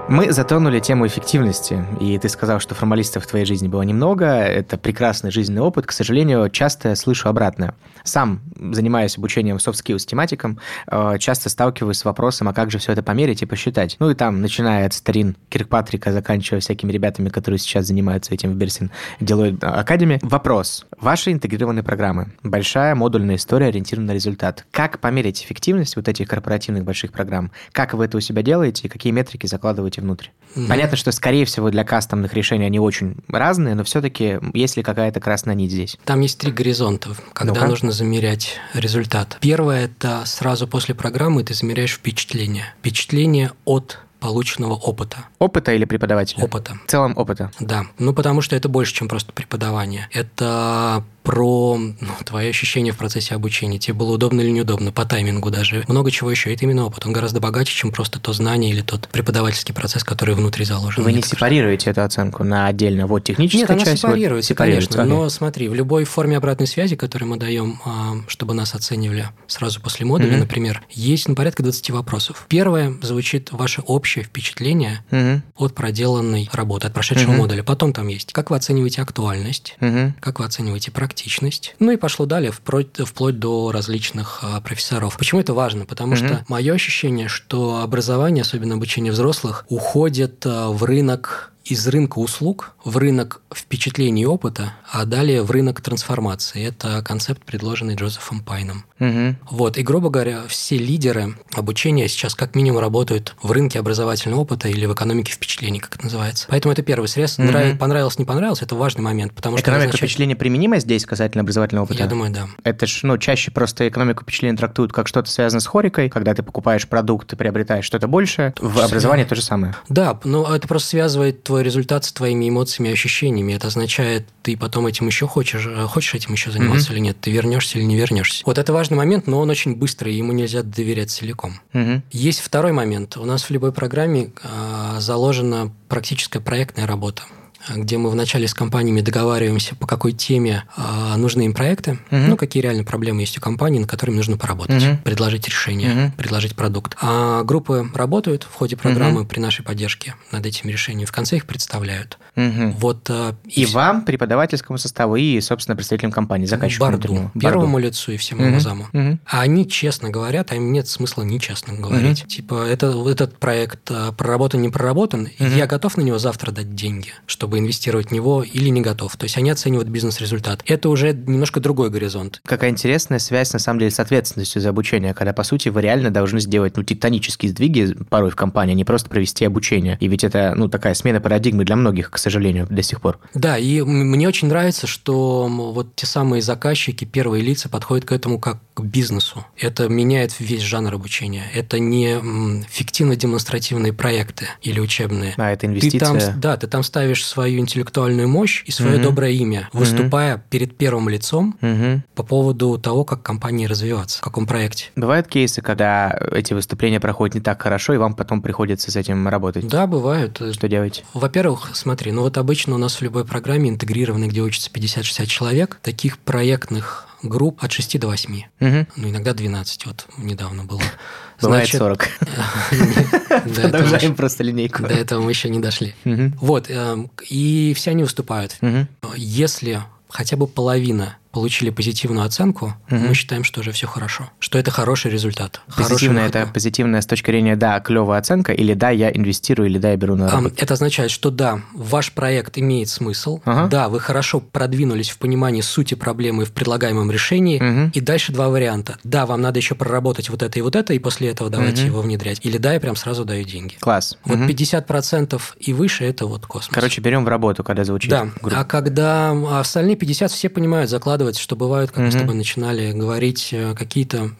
Мы затронули тему эффективности, и ты сказал, что формалистов в твоей жизни было немного. Это прекрасный жизненный опыт. К сожалению, часто слышу обратное. Сам, занимаясь обучением soft skills тематикам, э, часто сталкиваюсь с вопросом, а как же все это померить и посчитать? Ну и там, начиная от старин Киркпатрика, заканчивая всякими ребятами, которые сейчас занимаются этим в Берсин Deloitte Академи. Вопрос. Ваши интегрированные программы. Большая модульная история, ориентирована на результат. Как померить эффективность вот этих корпоративных больших программ? Как вы это у себя делаете и какие метрики закладываете внутрь. Mm-hmm. Понятно, что, скорее всего, для кастомных решений они очень разные, но все-таки есть ли какая-то красная нить здесь? Там есть три горизонта, когда ну нужно замерять результат. Первое – это сразу после программы ты замеряешь впечатление. Впечатление от полученного опыта. Опыта или преподавателя? Опыта. В целом опыта. Да. Ну, потому что это больше, чем просто преподавание. Это про ну, твои ощущения в процессе обучения, тебе было удобно или неудобно, по таймингу даже, много чего еще. Это именно опыт, он гораздо богаче, чем просто то знание или тот преподавательский процесс, который внутри заложен. Вы не сепарируете эту оценку на отдельно, вот техническая Нет, она часть? сепарируется, вот, сепарируется конечно, но смотри, в любой форме обратной связи, которую мы даем, а, чтобы нас оценивали сразу после модуля, mm-hmm. например, есть ну, порядка 20 вопросов. Первое звучит ваше общее впечатление mm-hmm. от проделанной работы, от прошедшего mm-hmm. модуля. Потом там есть, как вы оцениваете актуальность, mm-hmm. как вы оцениваете практичность. Ну и пошло далее, вплоть, вплоть до различных а, профессоров. Почему это важно? Потому mm-hmm. что мое ощущение, что образование, особенно обучение взрослых, уходит а, в рынок из рынка услуг в рынок впечатлений и опыта, а далее в рынок трансформации. Это концепт, предложенный Джозефом Пайном. Угу. Вот, и, грубо говоря, все лидеры обучения сейчас как минимум работают в рынке образовательного опыта или в экономике впечатлений, как это называется. Поэтому это первый срез. Угу. Нрав... Понравилось, не понравилось, это важный момент. Потому Экономика что означает... впечатления применима здесь касательно образовательного опыта? Я думаю, да. Это ж, ну, чаще просто экономику впечатлений трактуют как что-то связано с хорикой, когда ты покупаешь продукт, ты приобретаешь что-то большее. В образовании то же самое. Да, но это просто связывает твой результат с твоими эмоциями и ощущениями. Это означает, ты потом этим еще хочешь, э, хочешь этим еще заниматься mm-hmm. или нет, ты вернешься или не вернешься. Вот это важный момент, но он очень быстрый, ему нельзя доверять целиком. Mm-hmm. Есть второй момент. У нас в любой программе э, заложена практическая проектная работа где мы вначале с компаниями договариваемся, по какой теме э, нужны им проекты, угу. ну, какие реально проблемы есть у компании, над которыми нужно поработать, угу. предложить решение, угу. предложить продукт. А группы работают в ходе программы угу. при нашей поддержке над этими решениями, в конце их представляют. Угу. Вот, э, и, и вам, преподавательскому составу, и, собственно, представителям компании, заказчику Барду, Барду, первому лицу и всему угу. заму. Угу. А они честно говорят, а им нет смысла нечестно говорить. Угу. Типа, это, этот проект э, проработан, не проработан, угу. я готов на него завтра дать деньги, чтобы инвестировать в него или не готов. То есть они оценивают бизнес-результат. Это уже немножко другой горизонт. Какая интересная связь, на самом деле, с ответственностью за обучение, когда, по сути, вы реально должны сделать ну, тектонические сдвиги порой в компании, а не просто провести обучение. И ведь это ну, такая смена парадигмы для многих, к сожалению, до сих пор. Да, и мне очень нравится, что вот те самые заказчики, первые лица подходят к этому как к бизнесу. Это меняет весь жанр обучения. Это не фиктивно-демонстративные проекты или учебные. А, это инвестиция. Ты там, да, ты там ставишь свою интеллектуальную мощь и свое угу. доброе имя, выступая угу. перед первым лицом угу. по поводу того, как компании развиваться, в каком проекте. Бывают кейсы, когда эти выступления проходят не так хорошо, и вам потом приходится с этим работать? Да, бывают. Что делаете? Во-первых, смотри, ну вот обычно у нас в любой программе интегрированной, где учатся 50-60 человек, таких проектных групп от 6 до 8. Угу. Ну, иногда 12. Вот недавно было. Бывает Значит, 40. Продолжаем просто линейку. До этого мы еще не дошли. Вот. Эм, и все они выступают. Если хотя бы половина получили позитивную оценку, угу. мы считаем, что уже все хорошо, что это хороший результат. Позитивная это позитивная с точки зрения да, клевая оценка, или да, я инвестирую, или да, я беру на работу. Это означает, что да, ваш проект имеет смысл, ага. да, вы хорошо продвинулись в понимании сути проблемы в предлагаемом решении, угу. и дальше два варианта. Да, вам надо еще проработать вот это и вот это, и после этого давайте угу. его внедрять. Или да, я прям сразу даю деньги. Класс. Вот угу. 50% и выше – это вот космос. Короче, берем в работу, когда звучит. Да, группа. а когда остальные 50 все понимают, закладывают складывается, что бывают, как mm-hmm. мы с тобой начинали говорить, э, какие-то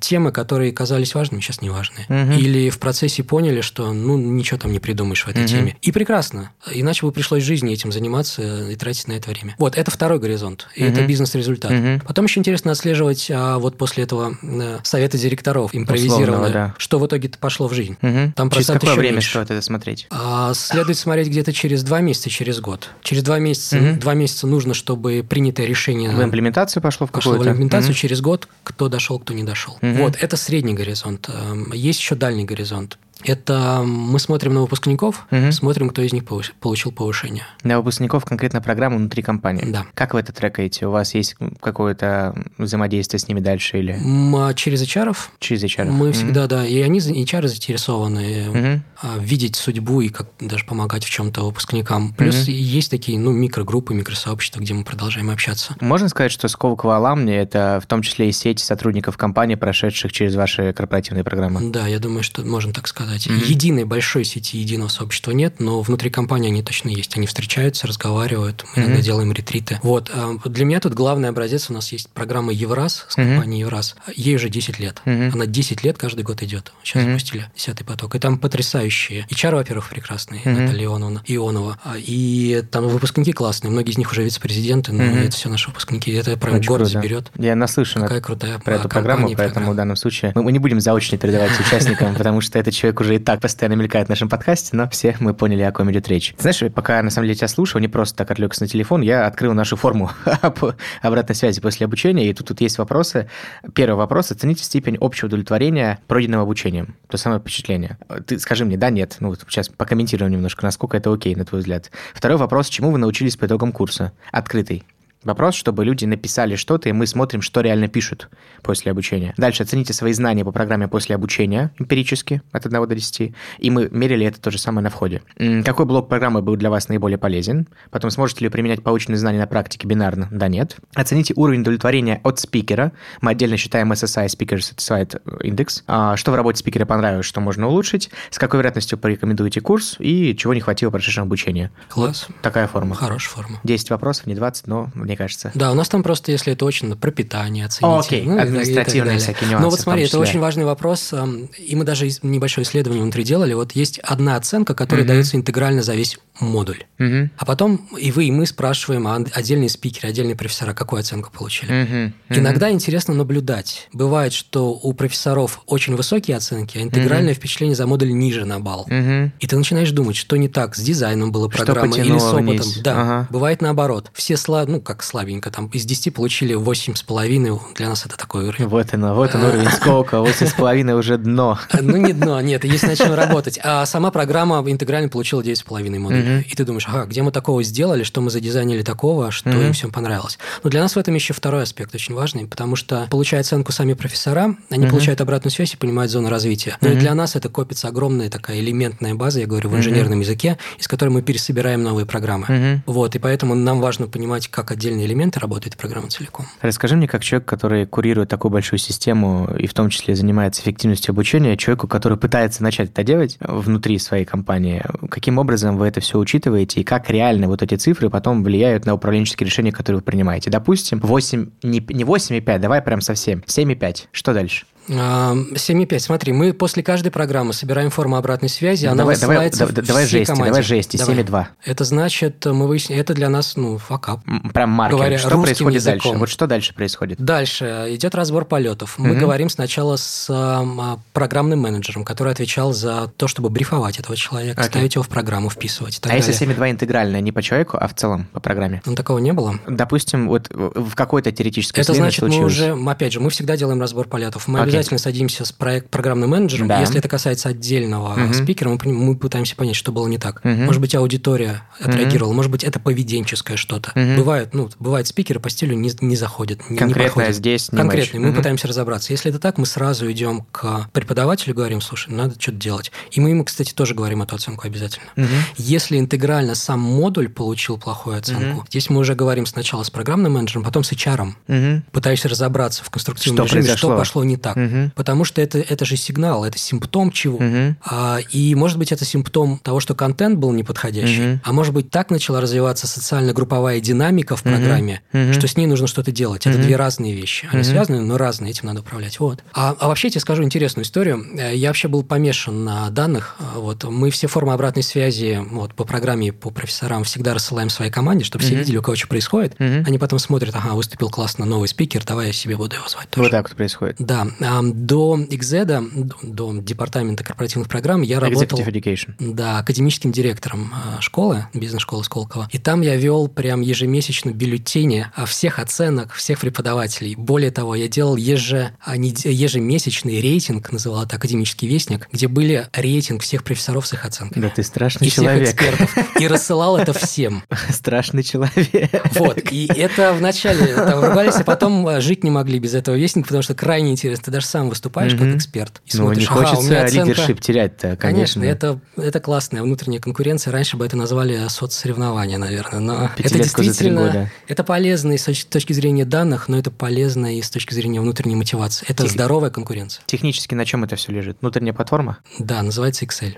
темы, которые казались важными, сейчас не важны. Угу. Или в процессе поняли, что ну ничего там не придумаешь в этой угу. теме. И прекрасно. Иначе бы пришлось жизни этим заниматься и тратить на это время. Вот, это второй горизонт. И угу. это бизнес-результат. Угу. Потом еще интересно отслеживать а, вот после этого а, совета директоров импровизированное, да. что в итоге пошло в жизнь. Угу. Там через какое время меньше. стоит это смотреть? А, следует смотреть где-то через два месяца, через год. Через два месяца, угу. два месяца нужно, чтобы принятое решение... В имплементацию пошло в какую-то? Пошло в имплементацию угу. через год, кто дошел, кто не дошел. Угу. Вот, это средний горизонт. Эм, есть еще дальний горизонт. Это мы смотрим на выпускников, угу. смотрим, кто из них получил повышение. На выпускников конкретно программу внутри компании. Да. Как вы это трекаете? У вас есть какое-то взаимодействие с ними дальше или? А через HR. Через HR. Мы угу. всегда, да, и они HR заинтересованы угу. видеть судьбу и как даже помогать в чем-то выпускникам. Плюс угу. есть такие, ну, микрогруппы, микросообщества, где мы продолжаем общаться. Можно сказать, что Skolkovo Alumni – это в том числе и сеть сотрудников компании, прошедших через ваши корпоративные программы? Да, я думаю, что можно так сказать сказать. Mm-hmm. Единой большой сети, единого сообщества нет, но внутри компании они точно есть. Они встречаются, разговаривают, мы mm-hmm. иногда делаем ретриты. Вот. А, для меня тут главный образец, у нас есть программа Евраз с компанией mm-hmm. Евраз. Ей уже 10 лет. Mm-hmm. Она 10 лет каждый год идет. Сейчас mm-hmm. запустили 10 поток. И там потрясающие. HR, во-первых, прекрасные, mm-hmm. Наталья Ионовна, Ионова. А, и там выпускники классные. Многие из них уже вице-президенты, но mm-hmm. это все наши выпускники. Это прям Очень гордость круто. берет. Я наслышан Какая крутая про эту программу, поэтому программа. в данном случае мы, мы не будем заочно передавать участникам, потому что этот человек уже и так постоянно мелькает в нашем подкасте, но все мы поняли, о ком идет речь. Знаешь, пока на самом деле тебя слушал, не просто так отвлекся на телефон, я открыл нашу форму обратной связи после обучения, и тут, тут есть вопросы. Первый вопрос. Оцените степень общего удовлетворения пройденным обучением. То самое впечатление. Ты скажи мне, да, нет. Ну, вот сейчас покомментируем немножко, насколько это окей, на твой взгляд. Второй вопрос. Чему вы научились по итогам курса? Открытый. Вопрос, чтобы люди написали что-то, и мы смотрим, что реально пишут после обучения. Дальше оцените свои знания по программе после обучения эмпирически от 1 до 10, и мы мерили это то же самое на входе. Какой блок программы был для вас наиболее полезен? Потом сможете ли вы применять полученные знания на практике бинарно? Да, нет. Оцените уровень удовлетворения от спикера. Мы отдельно считаем SSI, Speaker Satisfied Index. А, что в работе спикера понравилось, что можно улучшить? С какой вероятностью порекомендуете курс? И чего не хватило прошедшем обучении? Класс. Такая форма. Хорошая форма. 10 вопросов, не 20, но мне кажется. Да, у нас там просто, если это очень про питание оцените. Окей, ну, административные всякие нюансы. Но вот смотри, это очень важный вопрос, и мы даже небольшое исследование внутри делали. Вот есть одна оценка, которая угу. дается интегрально за весь модуль. Угу. А потом и вы, и мы спрашиваем, а отдельные спикеры, отдельные профессора, какую оценку получили. Угу. Угу. Иногда интересно наблюдать. Бывает, что у профессоров очень высокие оценки, а интегральное угу. впечатление за модуль ниже на балл. Угу. И ты начинаешь думать, что не так с дизайном было программы или с опытом. Вниз. Да, ага. бывает наоборот. Все слаб, ну как слабенько, там из 10 получили 8,5, для нас это такой уровень. Вот оно, вот он уровень сколько, 8,5 уже дно. Ну не дно, нет, если начнем работать. А сама программа интегрально получила 9,5 модулей. И ты думаешь, ага, где мы такого сделали, что мы задизайнили такого, что им всем понравилось. Но для нас в этом еще второй аспект очень важный, потому что, получая оценку сами профессора, они получают обратную связь и понимают зону развития. Но угу. и для нас это копится огромная такая элементная база, я говорю в инженерном языке, из которой мы пересобираем новые программы. Вот, и поэтому нам важно понимать, как отдельные элементы работают в программе целиком. Расскажи мне, как человек, который курирует такую большую систему и в том числе занимается эффективностью обучения, человеку, который пытается начать это делать внутри своей компании, каким образом вы это все учитываете и как реально вот эти цифры потом влияют на управленческие решения, которые вы принимаете. Допустим, 8, не, не 8,5, давай прям совсем, 7,5. Что дальше? 7,5. Смотри, мы после каждой программы собираем форму обратной связи, она давай, высылается давай, давай жести, команде. давай жести, 7,2. Это значит, мы выяснили, это для нас, ну, факап. Прям маркер. Говоря, что происходит языком. дальше? Вот что дальше происходит? Дальше идет разбор полетов. Мы угу. говорим сначала с а, программным менеджером, который отвечал за то, чтобы брифовать этого человека, okay. ставить его в программу, вписывать. а если 7,2 интегральная, не по человеку, а в целом по программе? Ну, такого не было. Допустим, вот в какой-то теоретической Это значит, случилось. мы уже, опять же, мы всегда делаем разбор полетов. Мы okay. Обязательно садимся с проект программным менеджером. Да. Если это касается отдельного угу. спикера, мы, мы пытаемся понять, что было не так. Угу. Может быть, аудитория отреагировала, угу. может быть, это поведенческое что-то. Угу. Бывает, ну, бывает, спикеры по стилю не, не заходят, Конкретно не здесь не Конкретно, мы угу. пытаемся разобраться. Если это так, мы сразу идем к преподавателю, говорим, слушай, надо что-то делать. И мы ему, кстати, тоже говорим эту оценку обязательно. Угу. Если интегрально сам модуль получил плохую оценку, угу. здесь мы уже говорим сначала с программным менеджером, потом с HR, угу. пытаясь разобраться в конструктивном что режиме, произошло? что пошло не так. Угу. Потому что это, это же сигнал, это симптом чего. Угу. А, и, может быть, это симптом того, что контент был неподходящий, угу. а может быть, так начала развиваться социально-групповая динамика в программе, угу. что с ней нужно что-то делать. Это угу. две разные вещи. Они угу. связаны, но разные, этим надо управлять. Вот. А, а вообще, я тебе скажу интересную историю. Э, я вообще был помешан на данных. Вот. Мы все формы обратной связи вот, по программе, по профессорам всегда рассылаем своей команде, чтобы все видели, у кого что происходит. Угу. Они потом смотрят, ага, выступил классно новый спикер, давай я себе буду его звать тоже. Вот так вот происходит. Да. До XZ, до департамента корпоративных программ я работал... Education. Да, академическим директором а, школы, бизнес-школы Сколково. И там я вел прям ежемесячно бюллетени всех оценок, всех преподавателей. Более того, я делал еже, а, ежемесячный рейтинг, называл это академический вестник, где были рейтинг всех профессоров с их оценками. Да ты страшный и человек. Всех экспертов. И рассылал это всем. Страшный человек. Вот. И это вначале там ругались, а потом жить не могли без этого вестника, потому что крайне интересно. Ты даже сам выступаешь mm-hmm. как эксперт. И ну, смотришь, не хочется ага, оценка... лидершип терять-то, конечно. Конечно, это, это классная внутренняя конкуренция. Раньше бы это назвали соцсоревнования, наверное. Но это действительно это полезно и с точки зрения данных, но это полезно и с точки зрения внутренней мотивации. Это Тех... здоровая конкуренция. Технически на чем это все лежит? Внутренняя платформа? Да, называется Excel.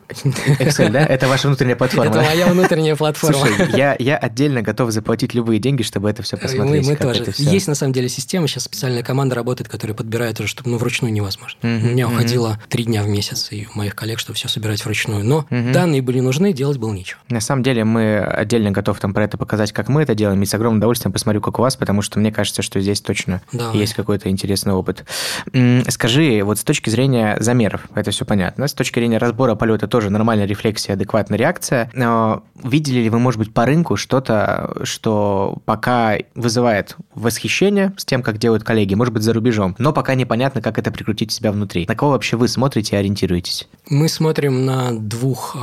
Excel, да? Это ваша внутренняя платформа? Это моя внутренняя платформа. Слушай, я, я отдельно готов заплатить любые деньги, чтобы это все посмотреть. Мы, мы тоже. Есть на самом деле система, сейчас специальная команда работает, которая подбирает уже, чтобы ну, вручную невозможно. Mm-hmm, У меня mm-hmm. уходило три дня в месяц и у моих коллег, чтобы все собирать вручную. Но mm-hmm. данные были нужны, делать было нечего. На самом деле мы отдельно готовы там про это показать, как мы это делаем, и с огромным удовольствием посмотрю, как у вас, потому что мне кажется, что здесь точно Давай. есть какой-то интересный опыт. Скажи, вот с точки зрения замеров, это все понятно, с точки зрения разбора полета тоже нормальная рефлексия, адекватная реакция. Но видели ли вы, может быть, по рынку что-то, что пока вызывает восхищение с тем, как делают коллеги, может быть, за рубежом, но пока непонятно, как это прикрутить у себя внутри. На кого вообще вы смотрите и ориентируетесь? Мы смотрим на двух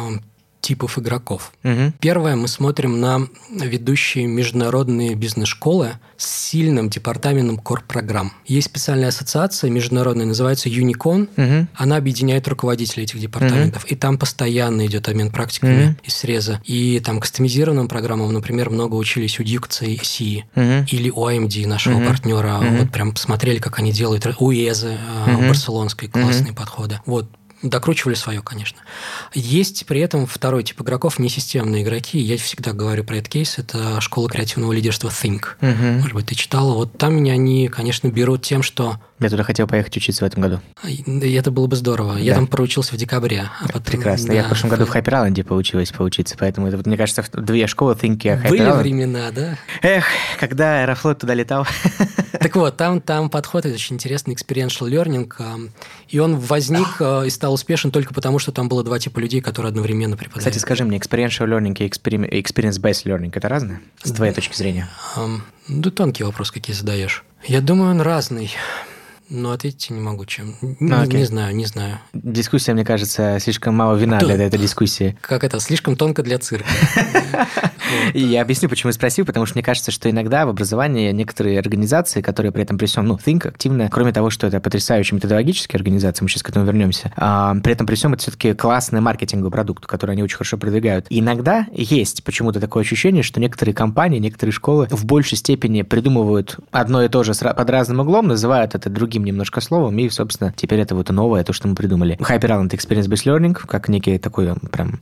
типов игроков. Угу. Первое, мы смотрим на ведущие международные бизнес-школы с сильным департаментом корпрограмм. Есть специальная ассоциация международная, называется Unicon. Угу. Она объединяет руководителей этих департаментов. Угу. И там постоянно идет обмен практиками угу. из среза. И там кастомизированным программам, например, много учились у Дикции Си угу. или у AMD, нашего угу. партнера. Угу. Вот прям посмотрели, как они делают. У ЕЗы, угу. барселонской, классные угу. подходы. Вот докручивали свое, конечно. Есть при этом второй тип игроков, несистемные игроки. Я всегда говорю про этот кейс. Это школа креативного лидерства Think. Угу. Может быть, ты читала. Вот там меня они, конечно, берут тем, что я туда хотел поехать учиться в этом году. И это было бы здорово. Да. Я там проучился в декабре. А потом, Прекрасно. Да, я в прошлом году в Island получилось поучиться, поэтому это, мне кажется, две школы Think и Hyper Были времена, да? Эх, когда Аэрофлот туда летал. Так вот, там, там подход это очень интересный experiential learning, а, и он возник а, и стал успешен только потому, что там было два типа людей, которые одновременно преподают. Кстати, скажи мне, experiential learning и experience-based learning – это разное? С твоей точки зрения? Да тонкий вопрос, какие задаешь. Я думаю, он разный. Ну, ответить не могу, чем. Ну, не, не знаю, не знаю. Дискуссия, мне кажется, слишком мало вина для этой дискуссии. Как это? Слишком тонко для цирка. И я объясню, почему спросил, потому что мне кажется, что иногда в образовании некоторые организации, которые при этом при всем, ну, Think активно, кроме того, что это потрясающая методологическая организация, мы сейчас к этому вернемся, а, при этом при всем это все-таки классный маркетинговый продукт, который они очень хорошо продвигают. Иногда есть почему-то такое ощущение, что некоторые компании, некоторые школы в большей степени придумывают одно и то же под разным углом, называют это другим немножко словом, и, собственно, теперь это вот новое, то, что мы придумали. Hyper Island Experience Based Learning, как некий такой прям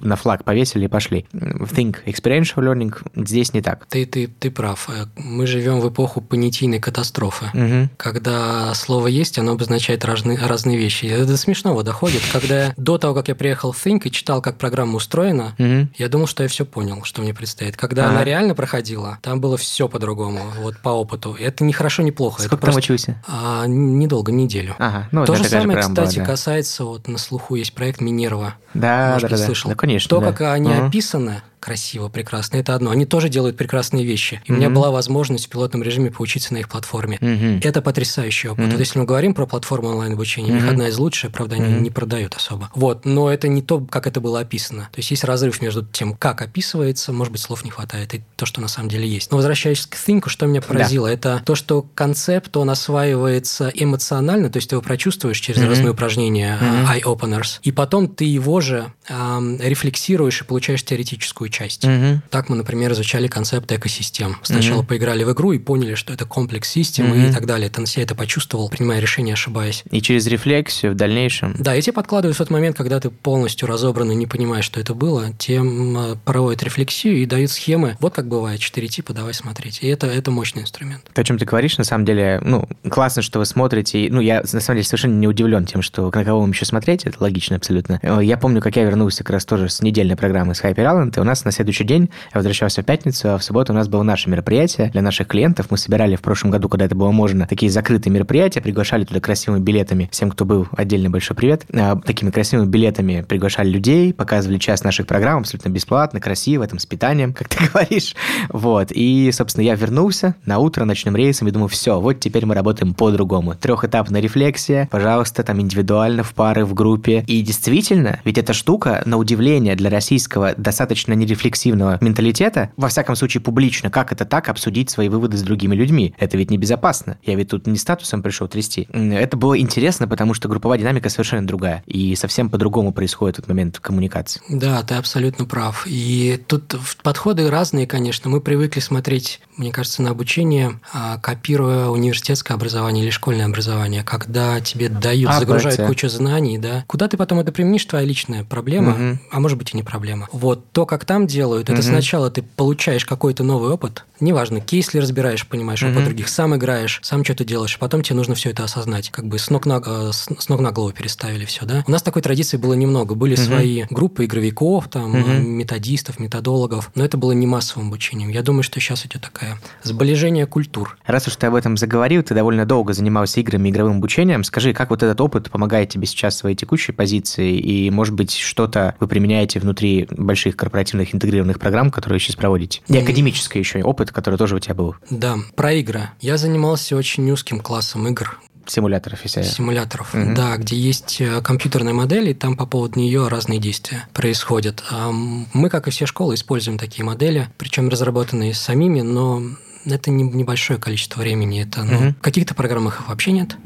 на флаг повесили и пошли. Think experiential learning здесь не так. Ты, ты, ты прав. Э, мы живем в эпоху понятийной катастрофы. Угу. Когда слово есть, оно обозначает разные, разные вещи. Это до смешного доходит. Когда до того, как я приехал в Think и читал, как программа устроена, угу. я думал, что я все понял, что мне предстоит. Когда ага. она реально проходила, там было все по-другому, вот по опыту. Это не хорошо, не плохо. Сколько это там просто... учился? А, недолго, неделю. Ага. Ну, То же самое, кстати, была, да. касается, вот на слуху есть проект Минерва. Да, Может, да, да, слышал. Да, конечно. То, да. как они угу. описаны, красиво, прекрасно. Это одно. Они тоже делают прекрасные вещи. И mm-hmm. у меня была возможность в пилотном режиме поучиться на их платформе. Mm-hmm. Это потрясающий опыт. Mm-hmm. Вот если мы говорим про платформу онлайн-обучения, mm-hmm. у них одна из лучших, правда, они mm-hmm. не продают особо. Вот. Но это не то, как это было описано. То есть есть разрыв между тем, как описывается, может быть, слов не хватает, и то, что на самом деле есть. Но возвращаясь к Think, что меня поразило, да. это то, что концепт, он осваивается эмоционально, то есть ты его прочувствуешь через mm-hmm. разные упражнения, mm-hmm. eye-openers, и потом ты его же э, рефлексируешь и получаешь теоретическую часть. Mm-hmm. Так мы, например, изучали концепт экосистем. Сначала mm-hmm. поиграли в игру и поняли, что это комплекс систем mm-hmm. и так далее. Себя это почувствовал, принимая решение, ошибаясь. И через рефлексию в дальнейшем. Да, и тебе подкладывают в тот момент, когда ты полностью разобран и не понимаешь, что это было, тем проводят рефлексию и дают схемы. Вот как бывает, четыре типа, давай смотреть. И это, это мощный инструмент. То, о чем ты говоришь, на самом деле, ну, классно, что вы смотрите. Ну, я, на самом деле, совершенно не удивлен тем, что на кого вам еще смотреть, это логично абсолютно. Я помню, как я вернулся как раз тоже с недельной программы с Hyper Island, и у нас на следующий день я возвращался в пятницу, а в субботу у нас было наше мероприятие для наших клиентов. Мы собирали в прошлом году, когда это было можно, такие закрытые мероприятия, приглашали туда красивыми билетами. Всем, кто был, отдельный большой привет. А, такими красивыми билетами приглашали людей, показывали часть наших программ абсолютно бесплатно, красиво, там, с питанием, как ты говоришь. Вот. И, собственно, я вернулся на утро ночным рейсом и думаю, все, вот теперь мы работаем по-другому. Трехэтапная рефлексия, пожалуйста, там индивидуально, в пары, в группе. И действительно, ведь эта штука, на удивление для российского достаточно не рефлексивного менталитета, во всяком случае публично, как это так обсудить свои выводы с другими людьми? Это ведь небезопасно. Я ведь тут не статусом пришел трясти. Это было интересно, потому что групповая динамика совершенно другая. И совсем по-другому происходит этот момент коммуникации. Да, ты абсолютно прав. И тут подходы разные, конечно. Мы привыкли смотреть, мне кажется, на обучение, а, копируя университетское образование или школьное образование, когда тебе дают, а, загружают кучу знаний, да. Куда ты потом это применишь, твоя личная проблема, угу. а может быть и не проблема. Вот то, как там делают, это угу. сначала ты получаешь какой-то новый опыт, неважно, кейс ли разбираешь, понимаешь, угу. опыт других, сам играешь, сам что-то делаешь, а потом тебе нужно все это осознать, как бы с ног на, э, с ног на голову переставили все, да. У нас такой традиции было немного, были угу. свои группы игровиков, там, угу. методистов, методологов, но это было не массовым обучением. Я думаю, что сейчас идет такая сближение культур. Раз уж ты об этом заговорил, ты довольно долго занимался играми, игровым обучением, скажи, как вот этот опыт помогает тебе сейчас в своей текущей позиции, и, может быть, что-то вы применяете внутри больших корпоративных интегрированных программ, которые сейчас проводите? И академический еще опыт, который тоже у тебя был. Да, про игры. Я занимался очень узким классом игр, Симуляторов, если Симуляторов, угу. да, где есть э, компьютерная модель, и там по поводу нее разные действия происходят. Мы, как и все школы, используем такие модели, причем разработанные самими, но это небольшое количество времени. Это, ну, угу. В каких-то программах их вообще нет,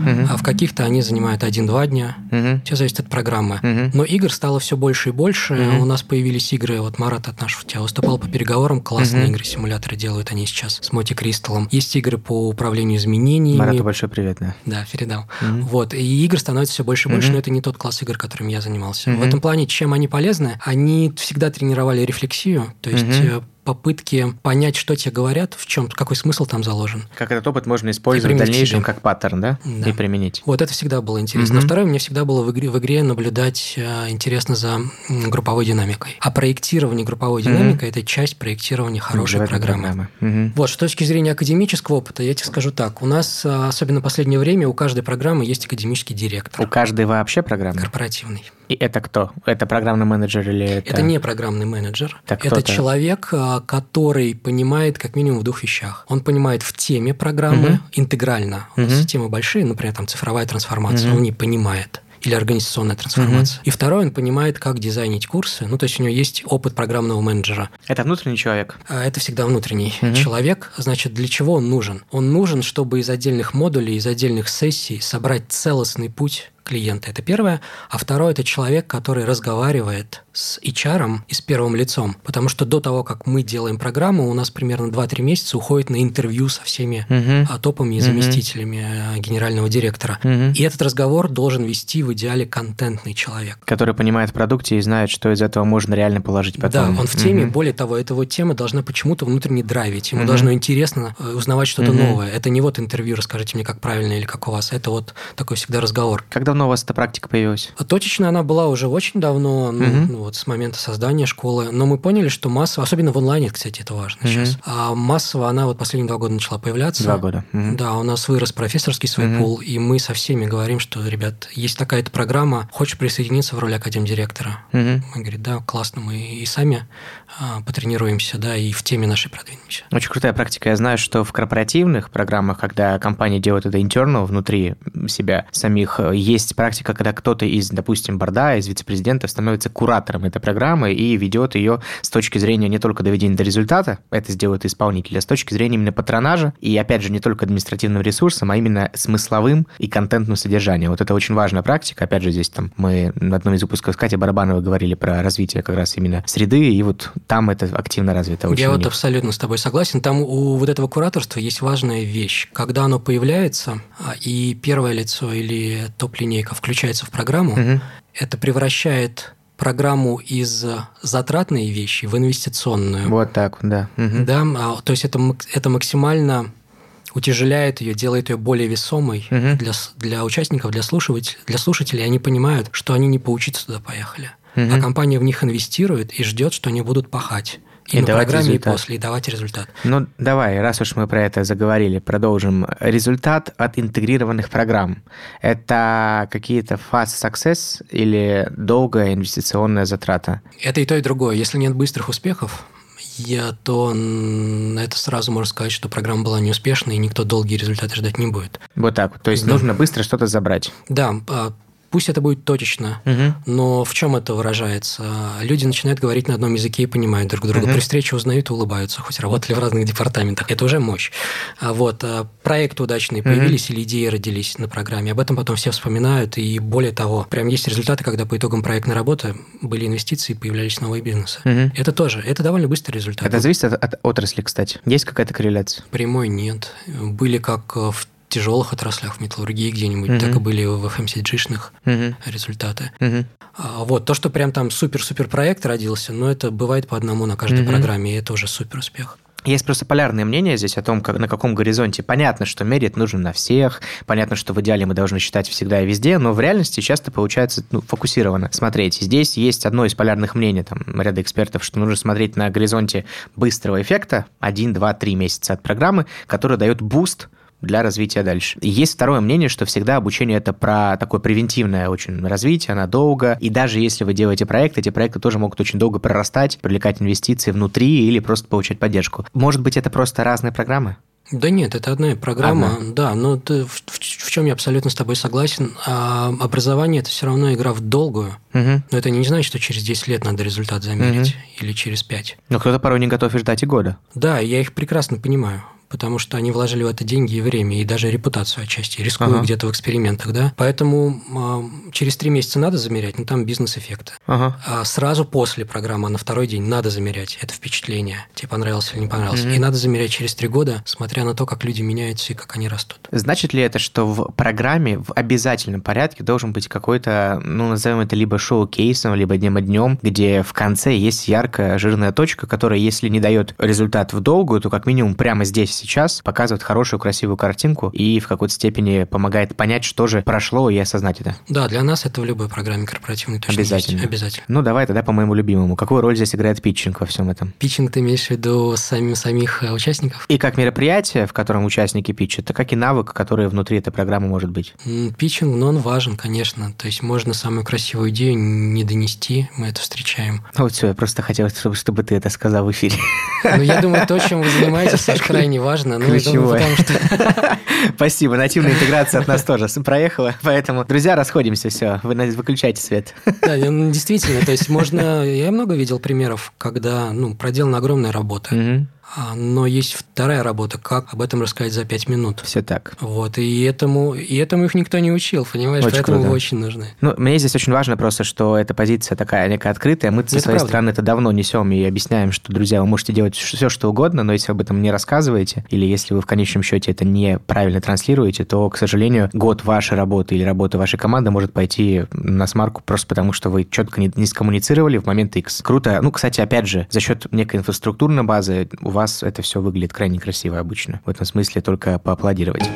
угу. а в каких-то они занимают один-два дня. Угу. Все зависит от программы. Угу. Но игр стало все больше и больше. Угу. У нас появились игры, вот Марат от нашего тебя выступал по переговорам, классные угу. игры, симуляторы делают они сейчас с Моти Кристаллом. Есть игры по управлению изменениями. Марату большой привет, да. Да, передал. Угу. Вот, и игр становится все больше и больше, угу. но это не тот класс игр, которым я занимался. Угу. В этом плане, чем они полезны? Они всегда тренировали рефлексию, то есть угу попытки понять, что тебе говорят, в чем, какой смысл там заложен. Как этот опыт можно использовать в дальнейшем как паттерн, да? да? И применить. Вот это всегда было интересно. Угу. Второе, мне всегда было в игре, в игре наблюдать э, интересно за групповой динамикой. А проектирование групповой угу. динамикой – это часть проектирования хорошей Живая программы. программы. Угу. Вот, с точки зрения академического опыта, я тебе скажу так. У нас, э, особенно в последнее время, у каждой программы есть академический директор. У каждой вообще программы? Корпоративный. И это кто? Это программный менеджер или это... Это не программный менеджер. Так это человек, э, который понимает как минимум в двух вещах. Он понимает в теме программы угу. интегрально. Угу. темы большие, например, там цифровая трансформация, угу. он не понимает или организационная трансформация. Угу. И второе, он понимает, как дизайнить курсы. Ну, то есть у него есть опыт программного менеджера. Это внутренний человек? А, это всегда внутренний угу. человек. Значит, для чего он нужен? Он нужен, чтобы из отдельных модулей, из отдельных сессий собрать целостный путь клиента. Это первое. А второе – это человек, который разговаривает с HR и с первым лицом. Потому что до того, как мы делаем программу, у нас примерно 2-3 месяца уходит на интервью со всеми uh-huh. топами и заместителями uh-huh. генерального директора. Uh-huh. И этот разговор должен вести в идеале контентный человек. Который понимает в продукте и знает, что из этого можно реально положить потом. Да, он в теме. Uh-huh. Более того, эта вот тема должна почему-то внутренне драйвить. Ему uh-huh. должно интересно э, узнавать что-то uh-huh. новое. Это не вот интервью, расскажите мне, как правильно или как у вас. Это вот такой всегда разговор. Когда давно у вас эта практика появилась? Точечно она была уже очень давно, ну, угу. ну, вот с момента создания школы. Но мы поняли, что массово, особенно в онлайне, кстати, это важно угу. сейчас, а массово она вот последние два года начала появляться. Два года. Угу. Да, у нас вырос профессорский свой угу. пул, и мы со всеми говорим, что, ребят, есть такая-то программа, хочешь присоединиться в роли академ-директора? Угу. Мы говорим, да, классно, мы и сами а, потренируемся, да, и в теме нашей продвинемся. Очень крутая практика. Я знаю, что в корпоративных программах, когда компания делает это internal внутри себя самих, есть практика практика, когда кто-то из, допустим, борда, из вице-президента становится куратором этой программы и ведет ее с точки зрения не только доведения до результата, это сделает исполнитель, а с точки зрения именно патронажа, и, опять же, не только административным ресурсом, а именно смысловым и контентным содержанием. Вот это очень важная практика. Опять же, здесь там мы на одном из выпусков с Катей Барабановой говорили про развитие как раз именно среды, и вот там это активно развито. Очень Я вот абсолютно с тобой согласен. Там у вот этого кураторства есть важная вещь. Когда оно появляется, а, и первое лицо или топ-линейка включается в программу, угу. это превращает программу из затратной вещи в инвестиционную. Вот так, да. Угу. Да, а, то есть это, это максимально утяжеляет ее, делает ее более весомой угу. для, для участников, для слушателей, для слушателей. Они понимают, что они не поучиться туда поехали, угу. а компания в них инвестирует и ждет, что они будут пахать. И, и на программе, результат. и после, и давать результат. Ну, давай, раз уж мы про это заговорили, продолжим. Результат от интегрированных программ – это какие-то fast success или долгая инвестиционная затрата? Это и то, и другое. Если нет быстрых успехов, я, то это сразу можно сказать, что программа была неуспешной, и никто долгие результаты ждать не будет. Вот так. То есть да. нужно быстро что-то забрать. Да, а пусть это будет точечно, угу. но в чем это выражается? Люди начинают говорить на одном языке и понимают друг друга. Угу. При встрече узнают и улыбаются, хоть работали в разных департаментах. Это уже мощь. А вот а проекты удачные появились угу. или идеи родились на программе. Об этом потом все вспоминают. И более того, прям есть результаты, когда по итогам проектной работы были инвестиции, появлялись новые бизнесы. Угу. Это тоже, это довольно быстрый результат. Это зависит от, от отрасли, кстати. Есть какая-то корреляция? Прямой нет. Были как в тяжелых отраслях в металлургии где-нибудь, mm-hmm. так и были в FMCG-шных mm-hmm. результаты. Mm-hmm. А, вот, то, что прям там супер-супер проект родился, но это бывает по одному на каждой mm-hmm. программе, и это уже супер успех. Есть просто полярное мнение здесь о том, как, на каком горизонте. Понятно, что мерить нужно на всех, понятно, что в идеале мы должны считать всегда и везде, но в реальности часто получается ну, фокусированно смотреть. Здесь есть одно из полярных мнений там, ряда экспертов, что нужно смотреть на горизонте быстрого эффекта, 1, 2, 3 месяца от программы, который дает boost для развития дальше. И есть второе мнение, что всегда обучение это про такое превентивное очень развитие, надолго. И даже если вы делаете проект, эти проекты тоже могут очень долго прорастать, привлекать инвестиции внутри или просто получать поддержку. Может быть, это просто разные программы? Да нет, это одна программа, одна. да, но ты, в, в, в чем я абсолютно с тобой согласен. А образование это все равно игра в долгую, угу. но это не значит, что через 10 лет надо результат замерить угу. или через 5. Но кто-то порой не готов ждать и года. Да, я их прекрасно понимаю потому что они вложили в это деньги и время, и даже репутацию отчасти, рискуя ага. где-то в экспериментах, да. Поэтому э, через три месяца надо замерять, но там бизнес-эффекты. Ага. А сразу после программы, на второй день, надо замерять это впечатление, тебе понравилось или не понравилось. Угу. И надо замерять через три года, смотря на то, как люди меняются и как они растут. Значит ли это, что в программе в обязательном порядке должен быть какой-то, ну, назовем это либо шоу-кейсом, либо днем днем, где в конце есть яркая жирная точка, которая, если не дает результат в долгую, то как минимум прямо здесь сейчас показывает хорошую, красивую картинку и в какой-то степени помогает понять, что же прошло, и осознать это. Да, для нас это в любой программе корпоративной точно Обязательно. Есть. Обязательно. Ну, давай тогда по моему любимому. Какую роль здесь играет питчинг во всем этом? Питчинг ты имеешь в виду самим, самих э, участников? И как мероприятие, в котором участники питчат, так и навык, который внутри этой программы может быть? Питчинг, но он важен, конечно. То есть можно самую красивую идею не донести, мы это встречаем. Ну, вот все, я просто хотел, чтобы, чтобы ты это сказал в эфире. Ну, я думаю, то, чем вы занимаетесь, Саш, крайне важно. Ну, Ключевое. Думаю, что... Спасибо, нативная интеграция от нас тоже проехала, поэтому, друзья, расходимся, все, вы выключайте свет. Да, ну, действительно, то есть можно, я много видел примеров, когда, ну, проделана огромная работа, но есть вторая работа, как об этом рассказать за пять минут. Все так. Вот, и этому, и этому их никто не учил, понимаешь, очень поэтому круто. очень нужны. Ну, мне здесь очень важно просто, что эта позиция такая некая открытая. Мы со своей правда. стороны это давно несем и объясняем, что, друзья, вы можете делать все, что угодно, но если вы об этом не рассказываете, или если вы в конечном счете это неправильно транслируете, то, к сожалению, год вашей работы или работы вашей команды может пойти на смарку просто потому, что вы четко не, не скоммуницировали в момент X. Круто. Ну, кстати, опять же, за счет некой инфраструктурной базы у вас это все выглядит крайне красиво обычно. В этом смысле только поаплодировать.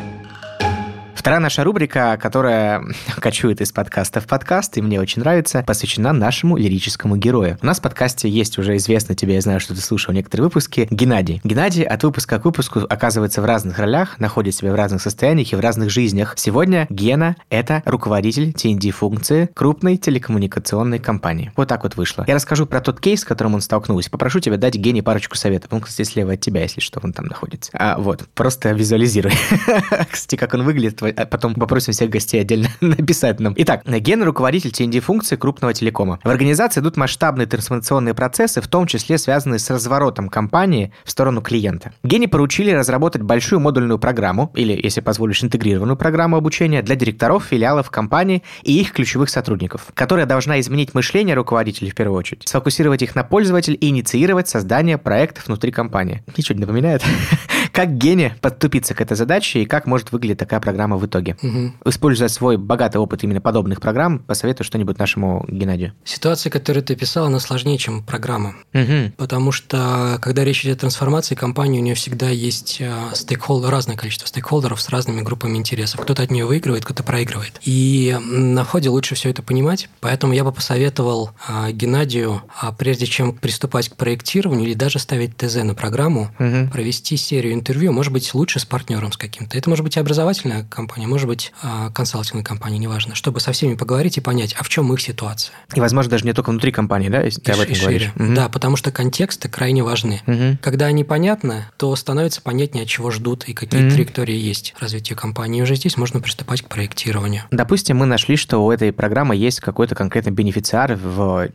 Вторая наша рубрика, которая кочует из подкаста в подкаст, и мне очень нравится, посвящена нашему лирическому герою. У нас в подкасте есть уже известно тебе, я знаю, что ты слушал некоторые выпуски, Геннадий. Геннадий от выпуска к выпуску оказывается в разных ролях, находит себя в разных состояниях и в разных жизнях. Сегодня Гена – это руководитель TND-функции крупной телекоммуникационной компании. Вот так вот вышло. Я расскажу про тот кейс, с которым он столкнулся. Попрошу тебя дать Гене парочку советов. Он, кстати, слева от тебя, если что, он там находится. А, вот, просто визуализируй. Кстати, как он выглядит, а потом попросим всех гостей отдельно написать нам. Итак, Ген – руководитель TND-функции крупного телекома. В организации идут масштабные трансформационные процессы, в том числе связанные с разворотом компании в сторону клиента. Гене поручили разработать большую модульную программу, или, если позволишь, интегрированную программу обучения для директоров филиалов компании и их ключевых сотрудников, которая должна изменить мышление руководителей в первую очередь, сфокусировать их на пользователь и инициировать создание проектов внутри компании. Ничего не напоминает? Как Гене подступиться к этой задаче и как может выглядеть такая программа в итоге? Угу. Используя свой богатый опыт именно подобных программ, посоветую что-нибудь нашему Геннадию. Ситуация, которую ты писал, она сложнее, чем программа. Угу. Потому что, когда речь идет о трансформации компании, у нее всегда есть стейкхолдер, разное количество стейкхолдеров с разными группами интересов. Кто-то от нее выигрывает, кто-то проигрывает. И на входе лучше все это понимать. Поэтому я бы посоветовал а, Геннадию, а, прежде чем приступать к проектированию или даже ставить ТЗ на программу, угу. провести серию интервью, может быть, лучше с партнером с каким-то. Это может быть и образовательная компания, может быть, а, консалтинговая компания, неважно, чтобы со всеми поговорить и понять, а в чем их ситуация. И, возможно, даже не только внутри компании, да, если ты об этом говоришь. Угу. Да, потому что контексты крайне важны. Угу. Когда они понятны, то становится понятнее, чего ждут и какие угу. траектории есть развития компании. И уже здесь можно приступать к проектированию. Допустим, мы нашли, что у этой программы есть какой-то конкретный бенефициар в,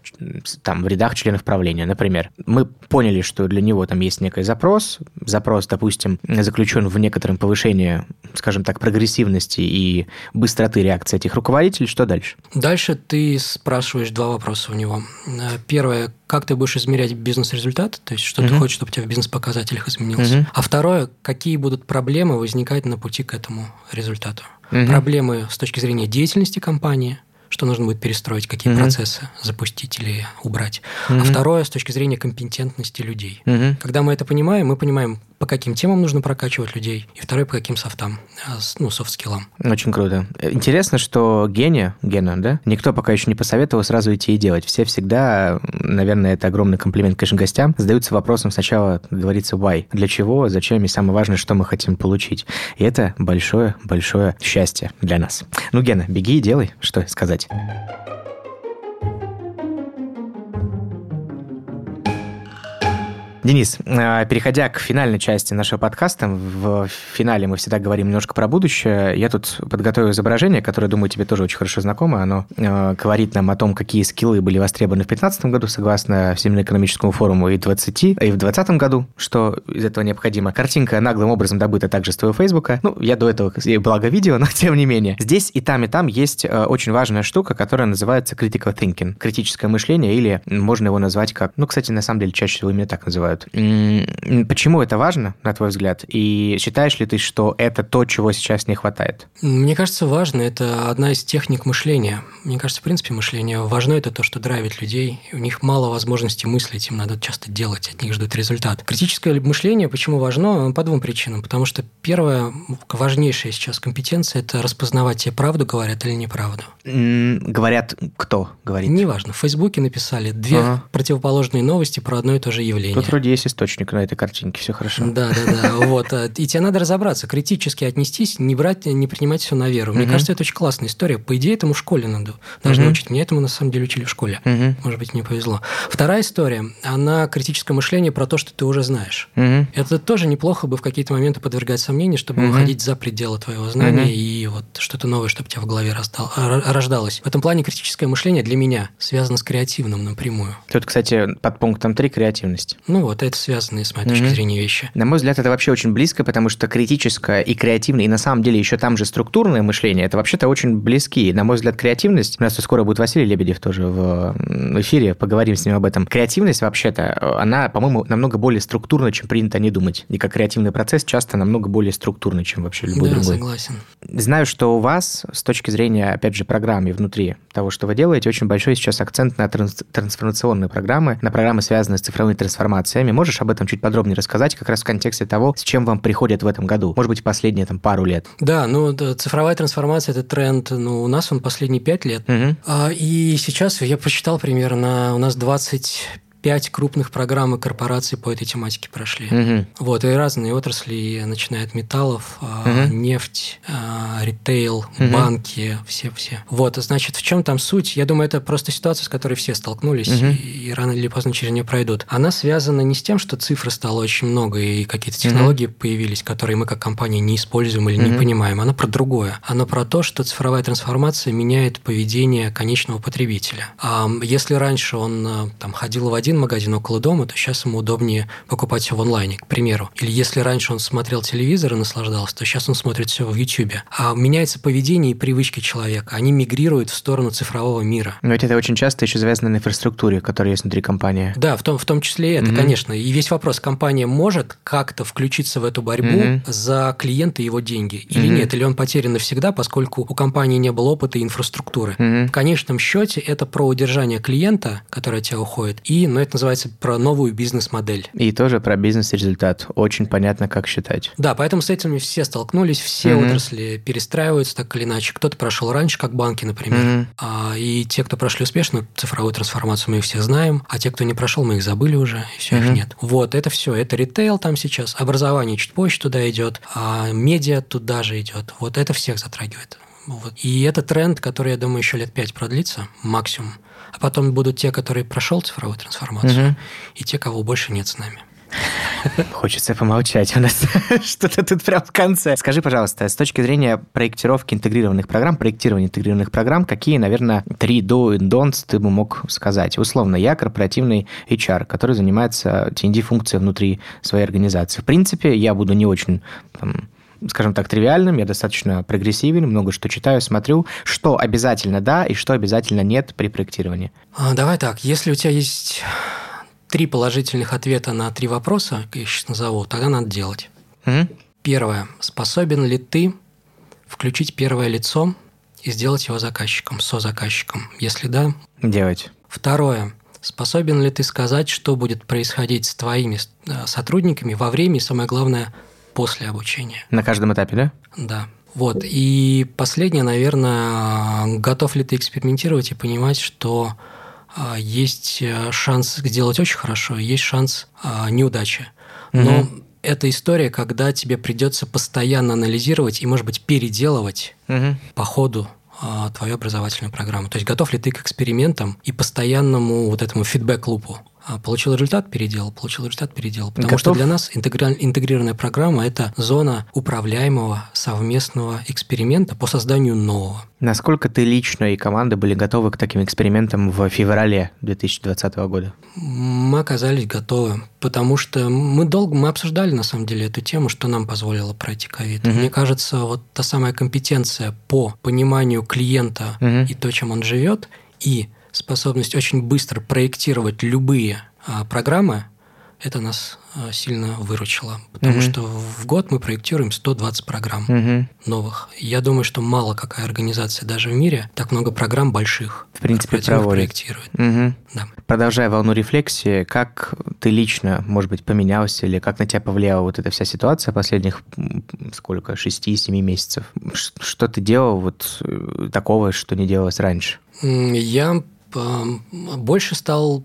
там, в рядах членов правления, например. Мы поняли, что для него там есть некий запрос. Запрос, допустим, заключен в некотором повышении, скажем так, прогрессивности и быстроты реакции этих руководителей. Что дальше? Дальше ты спрашиваешь два вопроса у него. Первое, как ты будешь измерять бизнес-результат, то есть что угу. ты хочешь, чтобы у тебя в бизнес-показателях изменился. Угу. А второе, какие будут проблемы возникать на пути к этому результату. Угу. Проблемы с точки зрения деятельности компании, что нужно будет перестроить, какие mm процессы запустить или убрать. mm А второе, с точки зрения компетентности людей. mm Когда мы это понимаем, мы понимаем, по каким темам нужно прокачивать людей, и второй, по каким софтам, а, ну, софт-скиллам. Очень круто. Интересно, что Геня, Гена, да, никто пока еще не посоветовал сразу идти и делать. Все всегда, наверное, это огромный комплимент, конечно, гостям, задаются вопросом сначала, как говорится, why, для чего, зачем, и самое важное, что мы хотим получить. И это большое-большое счастье для нас. Ну, Гена, беги и делай, что сказать. Денис, э, переходя к финальной части нашего подкаста, в финале мы всегда говорим немножко про будущее. Я тут подготовил изображение, которое, думаю, тебе тоже очень хорошо знакомо. Оно э, говорит нам о том, какие скиллы были востребованы в 2015 году, согласно Всемирному экономическому форуму, и 20, и в 2020 году, что из этого необходимо. Картинка наглым образом добыта также с твоего Фейсбука. Ну, я до этого, благо, видео, но тем не менее. Здесь и там, и там есть э, очень важная штука, которая называется critical thinking, критическое мышление, или можно его назвать как... Ну, кстати, на самом деле, чаще всего именно так называют делают. Почему это важно, на твой взгляд? И считаешь ли ты, что это то, чего сейчас не хватает? Мне кажется, важно. Это одна из техник мышления. Мне кажется, в принципе, мышление важно это то, что драйвит людей. У них мало возможностей мыслить, им надо часто делать, от них ждут результат. Критическое мышление почему важно? По двум причинам. Потому что первая, важнейшая сейчас компетенция – это распознавать, тебе правду говорят или неправду. Говорят, кто говорит? Неважно. В Фейсбуке написали две ага. противоположные новости про одно и то же явление. Тут вроде есть источник на этой картинке, все хорошо. Да, да, да. Вот. А, и тебе надо разобраться, критически отнестись, не брать, не принимать все на веру. Мне кажется, это очень классная история. По идее, этому в школе надо должны учить. Меня этому на самом деле учили в школе. Может быть, мне повезло. Вторая история, она критическое мышление про то, что ты уже знаешь. Это тоже неплохо бы в какие-то моменты подвергать сомнению, чтобы выходить за пределы твоего знания и вот что-то новое, чтобы у тебя в голове рождалось. В этом плане критическое мышление для меня связано с креативным напрямую. Тут, кстати, под пунктом 3 креативность. Ну вот, это связанные, с моей точки зрения, вещи. На мой взгляд, это вообще очень близко, потому что критическое и креативное, и на самом деле еще там же структурное мышление, это вообще-то очень близки. На мой взгляд, креативность, у нас скоро будет Василий Лебедев тоже в эфире, поговорим с ним об этом. Креативность вообще-то, она, по-моему, намного более структурна, чем принято не думать. И как креативный процесс часто намного более структурный, чем вообще любой да, другой. согласен. Знаю, что у вас, с точки зрения, опять же, программы внутри того, что вы делаете, очень большой сейчас акцент на транс- трансформационные программы, на программы, связанные с цифровыми трансформациями. Можешь об этом чуть подробнее рассказать, как раз в контексте того, с чем вам приходят в этом году, может быть, последние там пару лет? Да, ну, да, цифровая трансформация – это тренд, ну, у нас он последние пять лет. Угу. И сейчас я посчитал примерно, у нас 20 пять крупных программ и корпораций по этой тематике прошли. Угу. Вот, и разные отрасли, начиная от металлов, угу. нефть, а, ритейл, угу. банки, все-все. Вот, значит, в чем там суть? Я думаю, это просто ситуация, с которой все столкнулись, угу. и, и рано или поздно через нее пройдут. Она связана не с тем, что цифр стало очень много, и какие-то технологии угу. появились, которые мы как компания не используем или угу. не понимаем. Она про другое. Она про то, что цифровая трансформация меняет поведение конечного потребителя. А если раньше он э, там ходил в один один магазин около дома, то сейчас ему удобнее покупать все в онлайне, к примеру. Или если раньше он смотрел телевизор и наслаждался, то сейчас он смотрит все в YouTube. А меняется поведение и привычки человека. Они мигрируют в сторону цифрового мира. Но ведь это очень часто еще завязано на инфраструктуре, которая есть внутри компании. Да, в том, в том числе это, угу. конечно. И весь вопрос, компания может как-то включиться в эту борьбу угу. за клиента и его деньги или угу. нет, или он потерян навсегда, поскольку у компании не было опыта и инфраструктуры. Угу. В конечном счете это про удержание клиента, который от тебя уходит, и, но это называется про новую бизнес-модель. И тоже про бизнес-результат. Очень понятно, как считать. Да, поэтому с этим все столкнулись, все mm-hmm. отрасли перестраиваются так или иначе. Кто-то прошел раньше, как банки, например. Mm-hmm. А, и те, кто прошли успешно цифровую трансформацию, мы их все знаем, а те, кто не прошел, мы их забыли уже, и все, mm-hmm. их нет. Вот, это все. Это ритейл там сейчас, образование чуть позже туда идет, а медиа туда же идет. Вот это всех затрагивает. Вот. И это тренд, который, я думаю, еще лет пять продлится, максимум. А потом будут те, которые прошел цифровую трансформацию, угу. и те, кого больше нет с нами. Хочется помолчать у нас что-то тут прям в конце. Скажи, пожалуйста, с точки зрения проектировки интегрированных программ, проектирования интегрированных программ, какие, наверное, три do и don'ts ты бы мог сказать? Условно, я корпоративный HR, который занимается TND-функцией внутри своей организации. В принципе, я буду не очень там, скажем так, тривиальным, я достаточно прогрессивен, много что читаю, смотрю, что обязательно да и что обязательно нет при проектировании. А, давай так, если у тебя есть три положительных ответа на три вопроса, я их сейчас назову, тогда надо делать. Угу. Первое. Способен ли ты включить первое лицо и сделать его заказчиком, со-заказчиком? Если да... Делать. Второе. Способен ли ты сказать, что будет происходить с твоими э, сотрудниками во время и, самое главное, после обучения. На каждом этапе, да? Да. Вот. И последнее, наверное, готов ли ты экспериментировать и понимать, что а, есть э, шанс сделать очень хорошо, есть шанс а, неудачи. Но угу. это история, когда тебе придется постоянно анализировать и, может быть, переделывать угу. по ходу а, твою образовательную программу. То есть готов ли ты к экспериментам и постоянному вот этому фидбэк-лупу? А, получил результат, переделал, получил результат, переделал. Потому Готов? что для нас интегрированная программа – это зона управляемого совместного эксперимента по созданию нового. Насколько ты лично и команда были готовы к таким экспериментам в феврале 2020 года? Мы оказались готовы, потому что мы долго мы обсуждали, на самом деле, эту тему, что нам позволило пройти ковид. Угу. Мне кажется, вот та самая компетенция по пониманию клиента угу. и то, чем он живет, и способность очень быстро проектировать любые а, программы, это нас а, сильно выручило, потому угу. что в год мы проектируем 120 программ угу. новых. Я думаю, что мало какая организация даже в мире так много программ больших в принципе проектирует. Угу. Да. Продолжая волну рефлексии, как ты лично, может быть, поменялся или как на тебя повлияла вот эта вся ситуация последних сколько, 6-7 месяцев? Что ты делал вот э, такого, что не делалось раньше? Я больше стал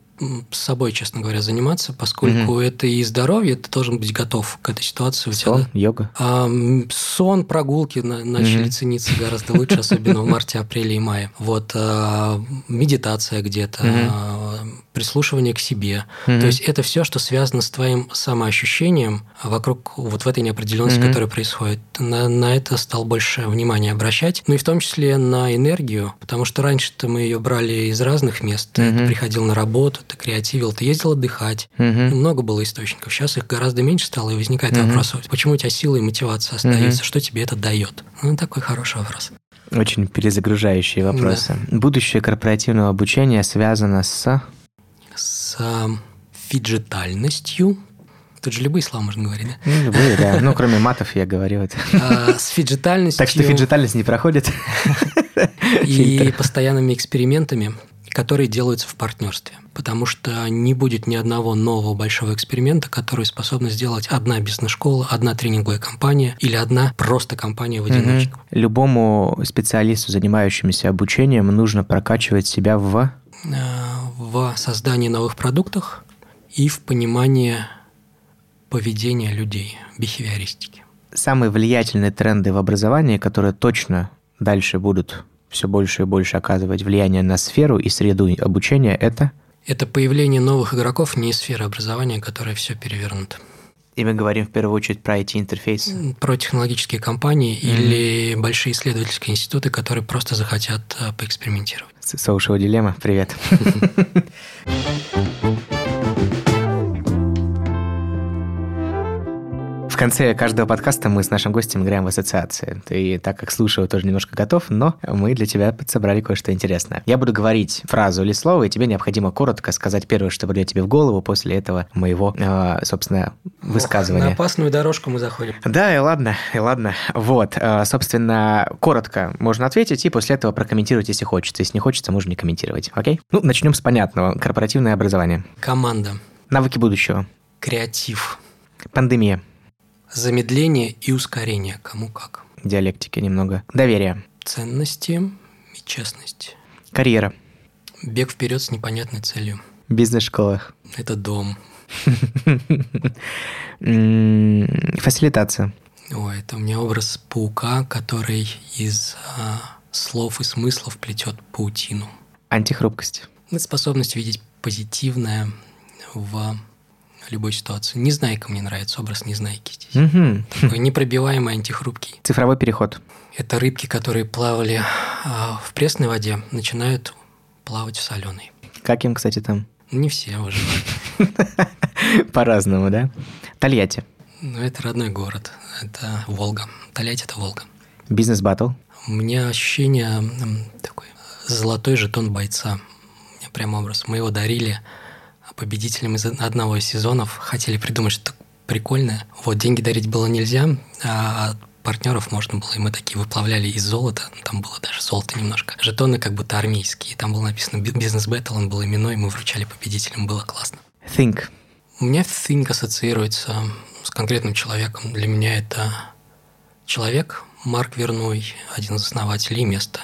с собой, честно говоря, заниматься, поскольку угу. это и здоровье, ты должен быть готов к этой ситуации. Сон, йога? А, сон, прогулки начали угу. цениться гораздо лучше, особенно в марте, апреле и мае. Вот а, медитация где-то, угу. Прислушивание к себе. Угу. То есть это все, что связано с твоим самоощущением вокруг вот в этой неопределенности, угу. которая происходит. На, на это стал больше внимания обращать. Ну и в том числе на энергию, потому что раньше-то мы ее брали из разных мест. Угу. Ты приходил на работу, ты креативил, ты ездил отдыхать. Угу. Много было источников. Сейчас их гораздо меньше стало, и возникает угу. вопрос, почему у тебя сила и мотивация остаются, угу. что тебе это дает? Ну, такой хороший вопрос. Очень перезагружающие вопросы. Да. Будущее корпоративного обучения связано с... С фиджитальностью. Тут же любые слова можно говорить, да? Ну, любые, да. Ну, кроме матов я говорил это. А, с фиджитальностью... Так что фиджитальность не проходит. И постоянными экспериментами которые делаются в партнерстве, потому что не будет ни одного нового большого эксперимента, который способна сделать одна бизнес-школа, одна тренинговая компания или одна просто компания в одиночку. Угу. Любому специалисту, занимающемуся обучением, нужно прокачивать себя в... В создании новых продуктов и в понимании поведения людей, бихевиористики. Самые влиятельные тренды в образовании, которые точно дальше будут все больше и больше оказывать влияние на сферу и среду обучения, это? Это появление новых игроков не из сферы образования, которая все перевернута. И мы говорим в первую очередь про IT-интерфейс. Про технологические компании mm-hmm. или большие исследовательские институты, которые просто захотят э, поэкспериментировать. Social дилемма, привет. конце каждого подкаста мы с нашим гостем играем в ассоциации. Ты, так как слушаю, тоже немножко готов, но мы для тебя подсобрали кое-что интересное. Я буду говорить фразу или слово, и тебе необходимо коротко сказать первое, что придет тебе в голову после этого моего, э, собственно, высказывания. Ох, на опасную дорожку мы заходим. Да, и ладно, и ладно. Вот, э, собственно, коротко можно ответить, и после этого прокомментировать, если хочется. Если не хочется, можно не комментировать. Окей? Ну, начнем с понятного. Корпоративное образование. Команда. Навыки будущего. Креатив. Пандемия. Замедление и ускорение. Кому как. Диалектики немного. Доверие. Ценности и честность. Карьера. Бег вперед с непонятной целью. Бизнес-школа. Это дом. Фасилитация. Ой, это у меня образ паука, который из а, слов и смыслов плетет паутину. Антихрупкость. Это способность видеть позитивное в любой ситуации. Незнайка мне нравится, образ Незнайки здесь. Угу. Такой непробиваемый, антихрупкий. Цифровой переход. Это рыбки, которые плавали а, в пресной воде, начинают плавать в соленой. Как им, кстати, там? Не все выживают. По-разному, да? Тольятти. Ну, это родной город. Это Волга. Тольятти – это Волга. Бизнес-баттл. У меня ощущение такой золотой жетон бойца. У меня прям образ. Мы его дарили победителям из одного из сезонов. Хотели придумать что-то прикольное. Вот, деньги дарить было нельзя, а партнеров можно было, и мы такие выплавляли из золота, там было даже золото немножко. Жетоны как будто армейские, там было написано «Бизнес Бэтл», он был именной, мы вручали победителям, было классно. Think. У меня Think ассоциируется с конкретным человеком. Для меня это человек, Марк Верной, один из основателей места.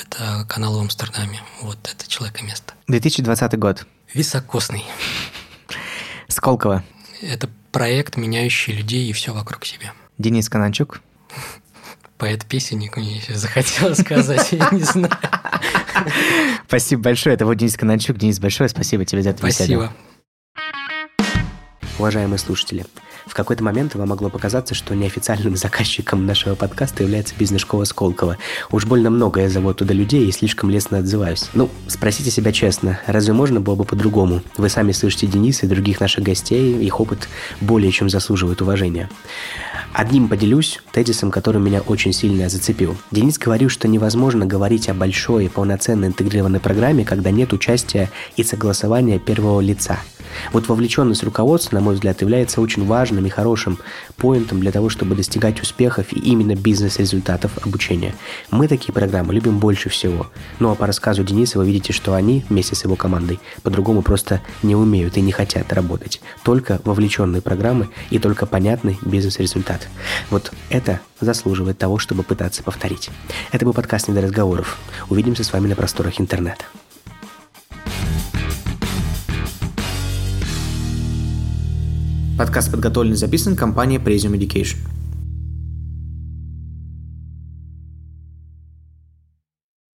Это канал в Амстердаме. Вот это человек и место. 2020 год. Високосный. Сколково. Это проект, меняющий людей и все вокруг себя. Денис Кананчук. Поэт-песенник мне еще захотелось сказать, я не знаю. Спасибо большое. Это вот Денис Кананчук. Денис, большое спасибо тебе за это. Спасибо. Уважаемые слушатели, в какой-то момент вам могло показаться, что неофициальным заказчиком нашего подкаста является бизнес-школа Сколково. Уж больно много я зову туда людей и слишком лестно отзываюсь. Ну, спросите себя честно, разве можно было бы по-другому? Вы сами слышите Дениса и других наших гостей, их опыт более чем заслуживает уважения. Одним поделюсь, тезисом, который меня очень сильно зацепил. Денис говорил, что невозможно говорить о большой и полноценной интегрированной программе, когда нет участия и согласования первого лица – вот вовлеченность руководства, на мой взгляд, является очень важным и хорошим поинтом для того, чтобы достигать успехов и именно бизнес-результатов обучения. Мы такие программы любим больше всего. Ну а по рассказу Дениса вы видите, что они вместе с его командой по-другому просто не умеют и не хотят работать. Только вовлеченные программы и только понятный бизнес-результат. Вот это заслуживает того, чтобы пытаться повторить. Это был подкаст «Не до разговоров». Увидимся с вами на просторах интернета. Подкаст подготовлен и записан компанией Presium Education.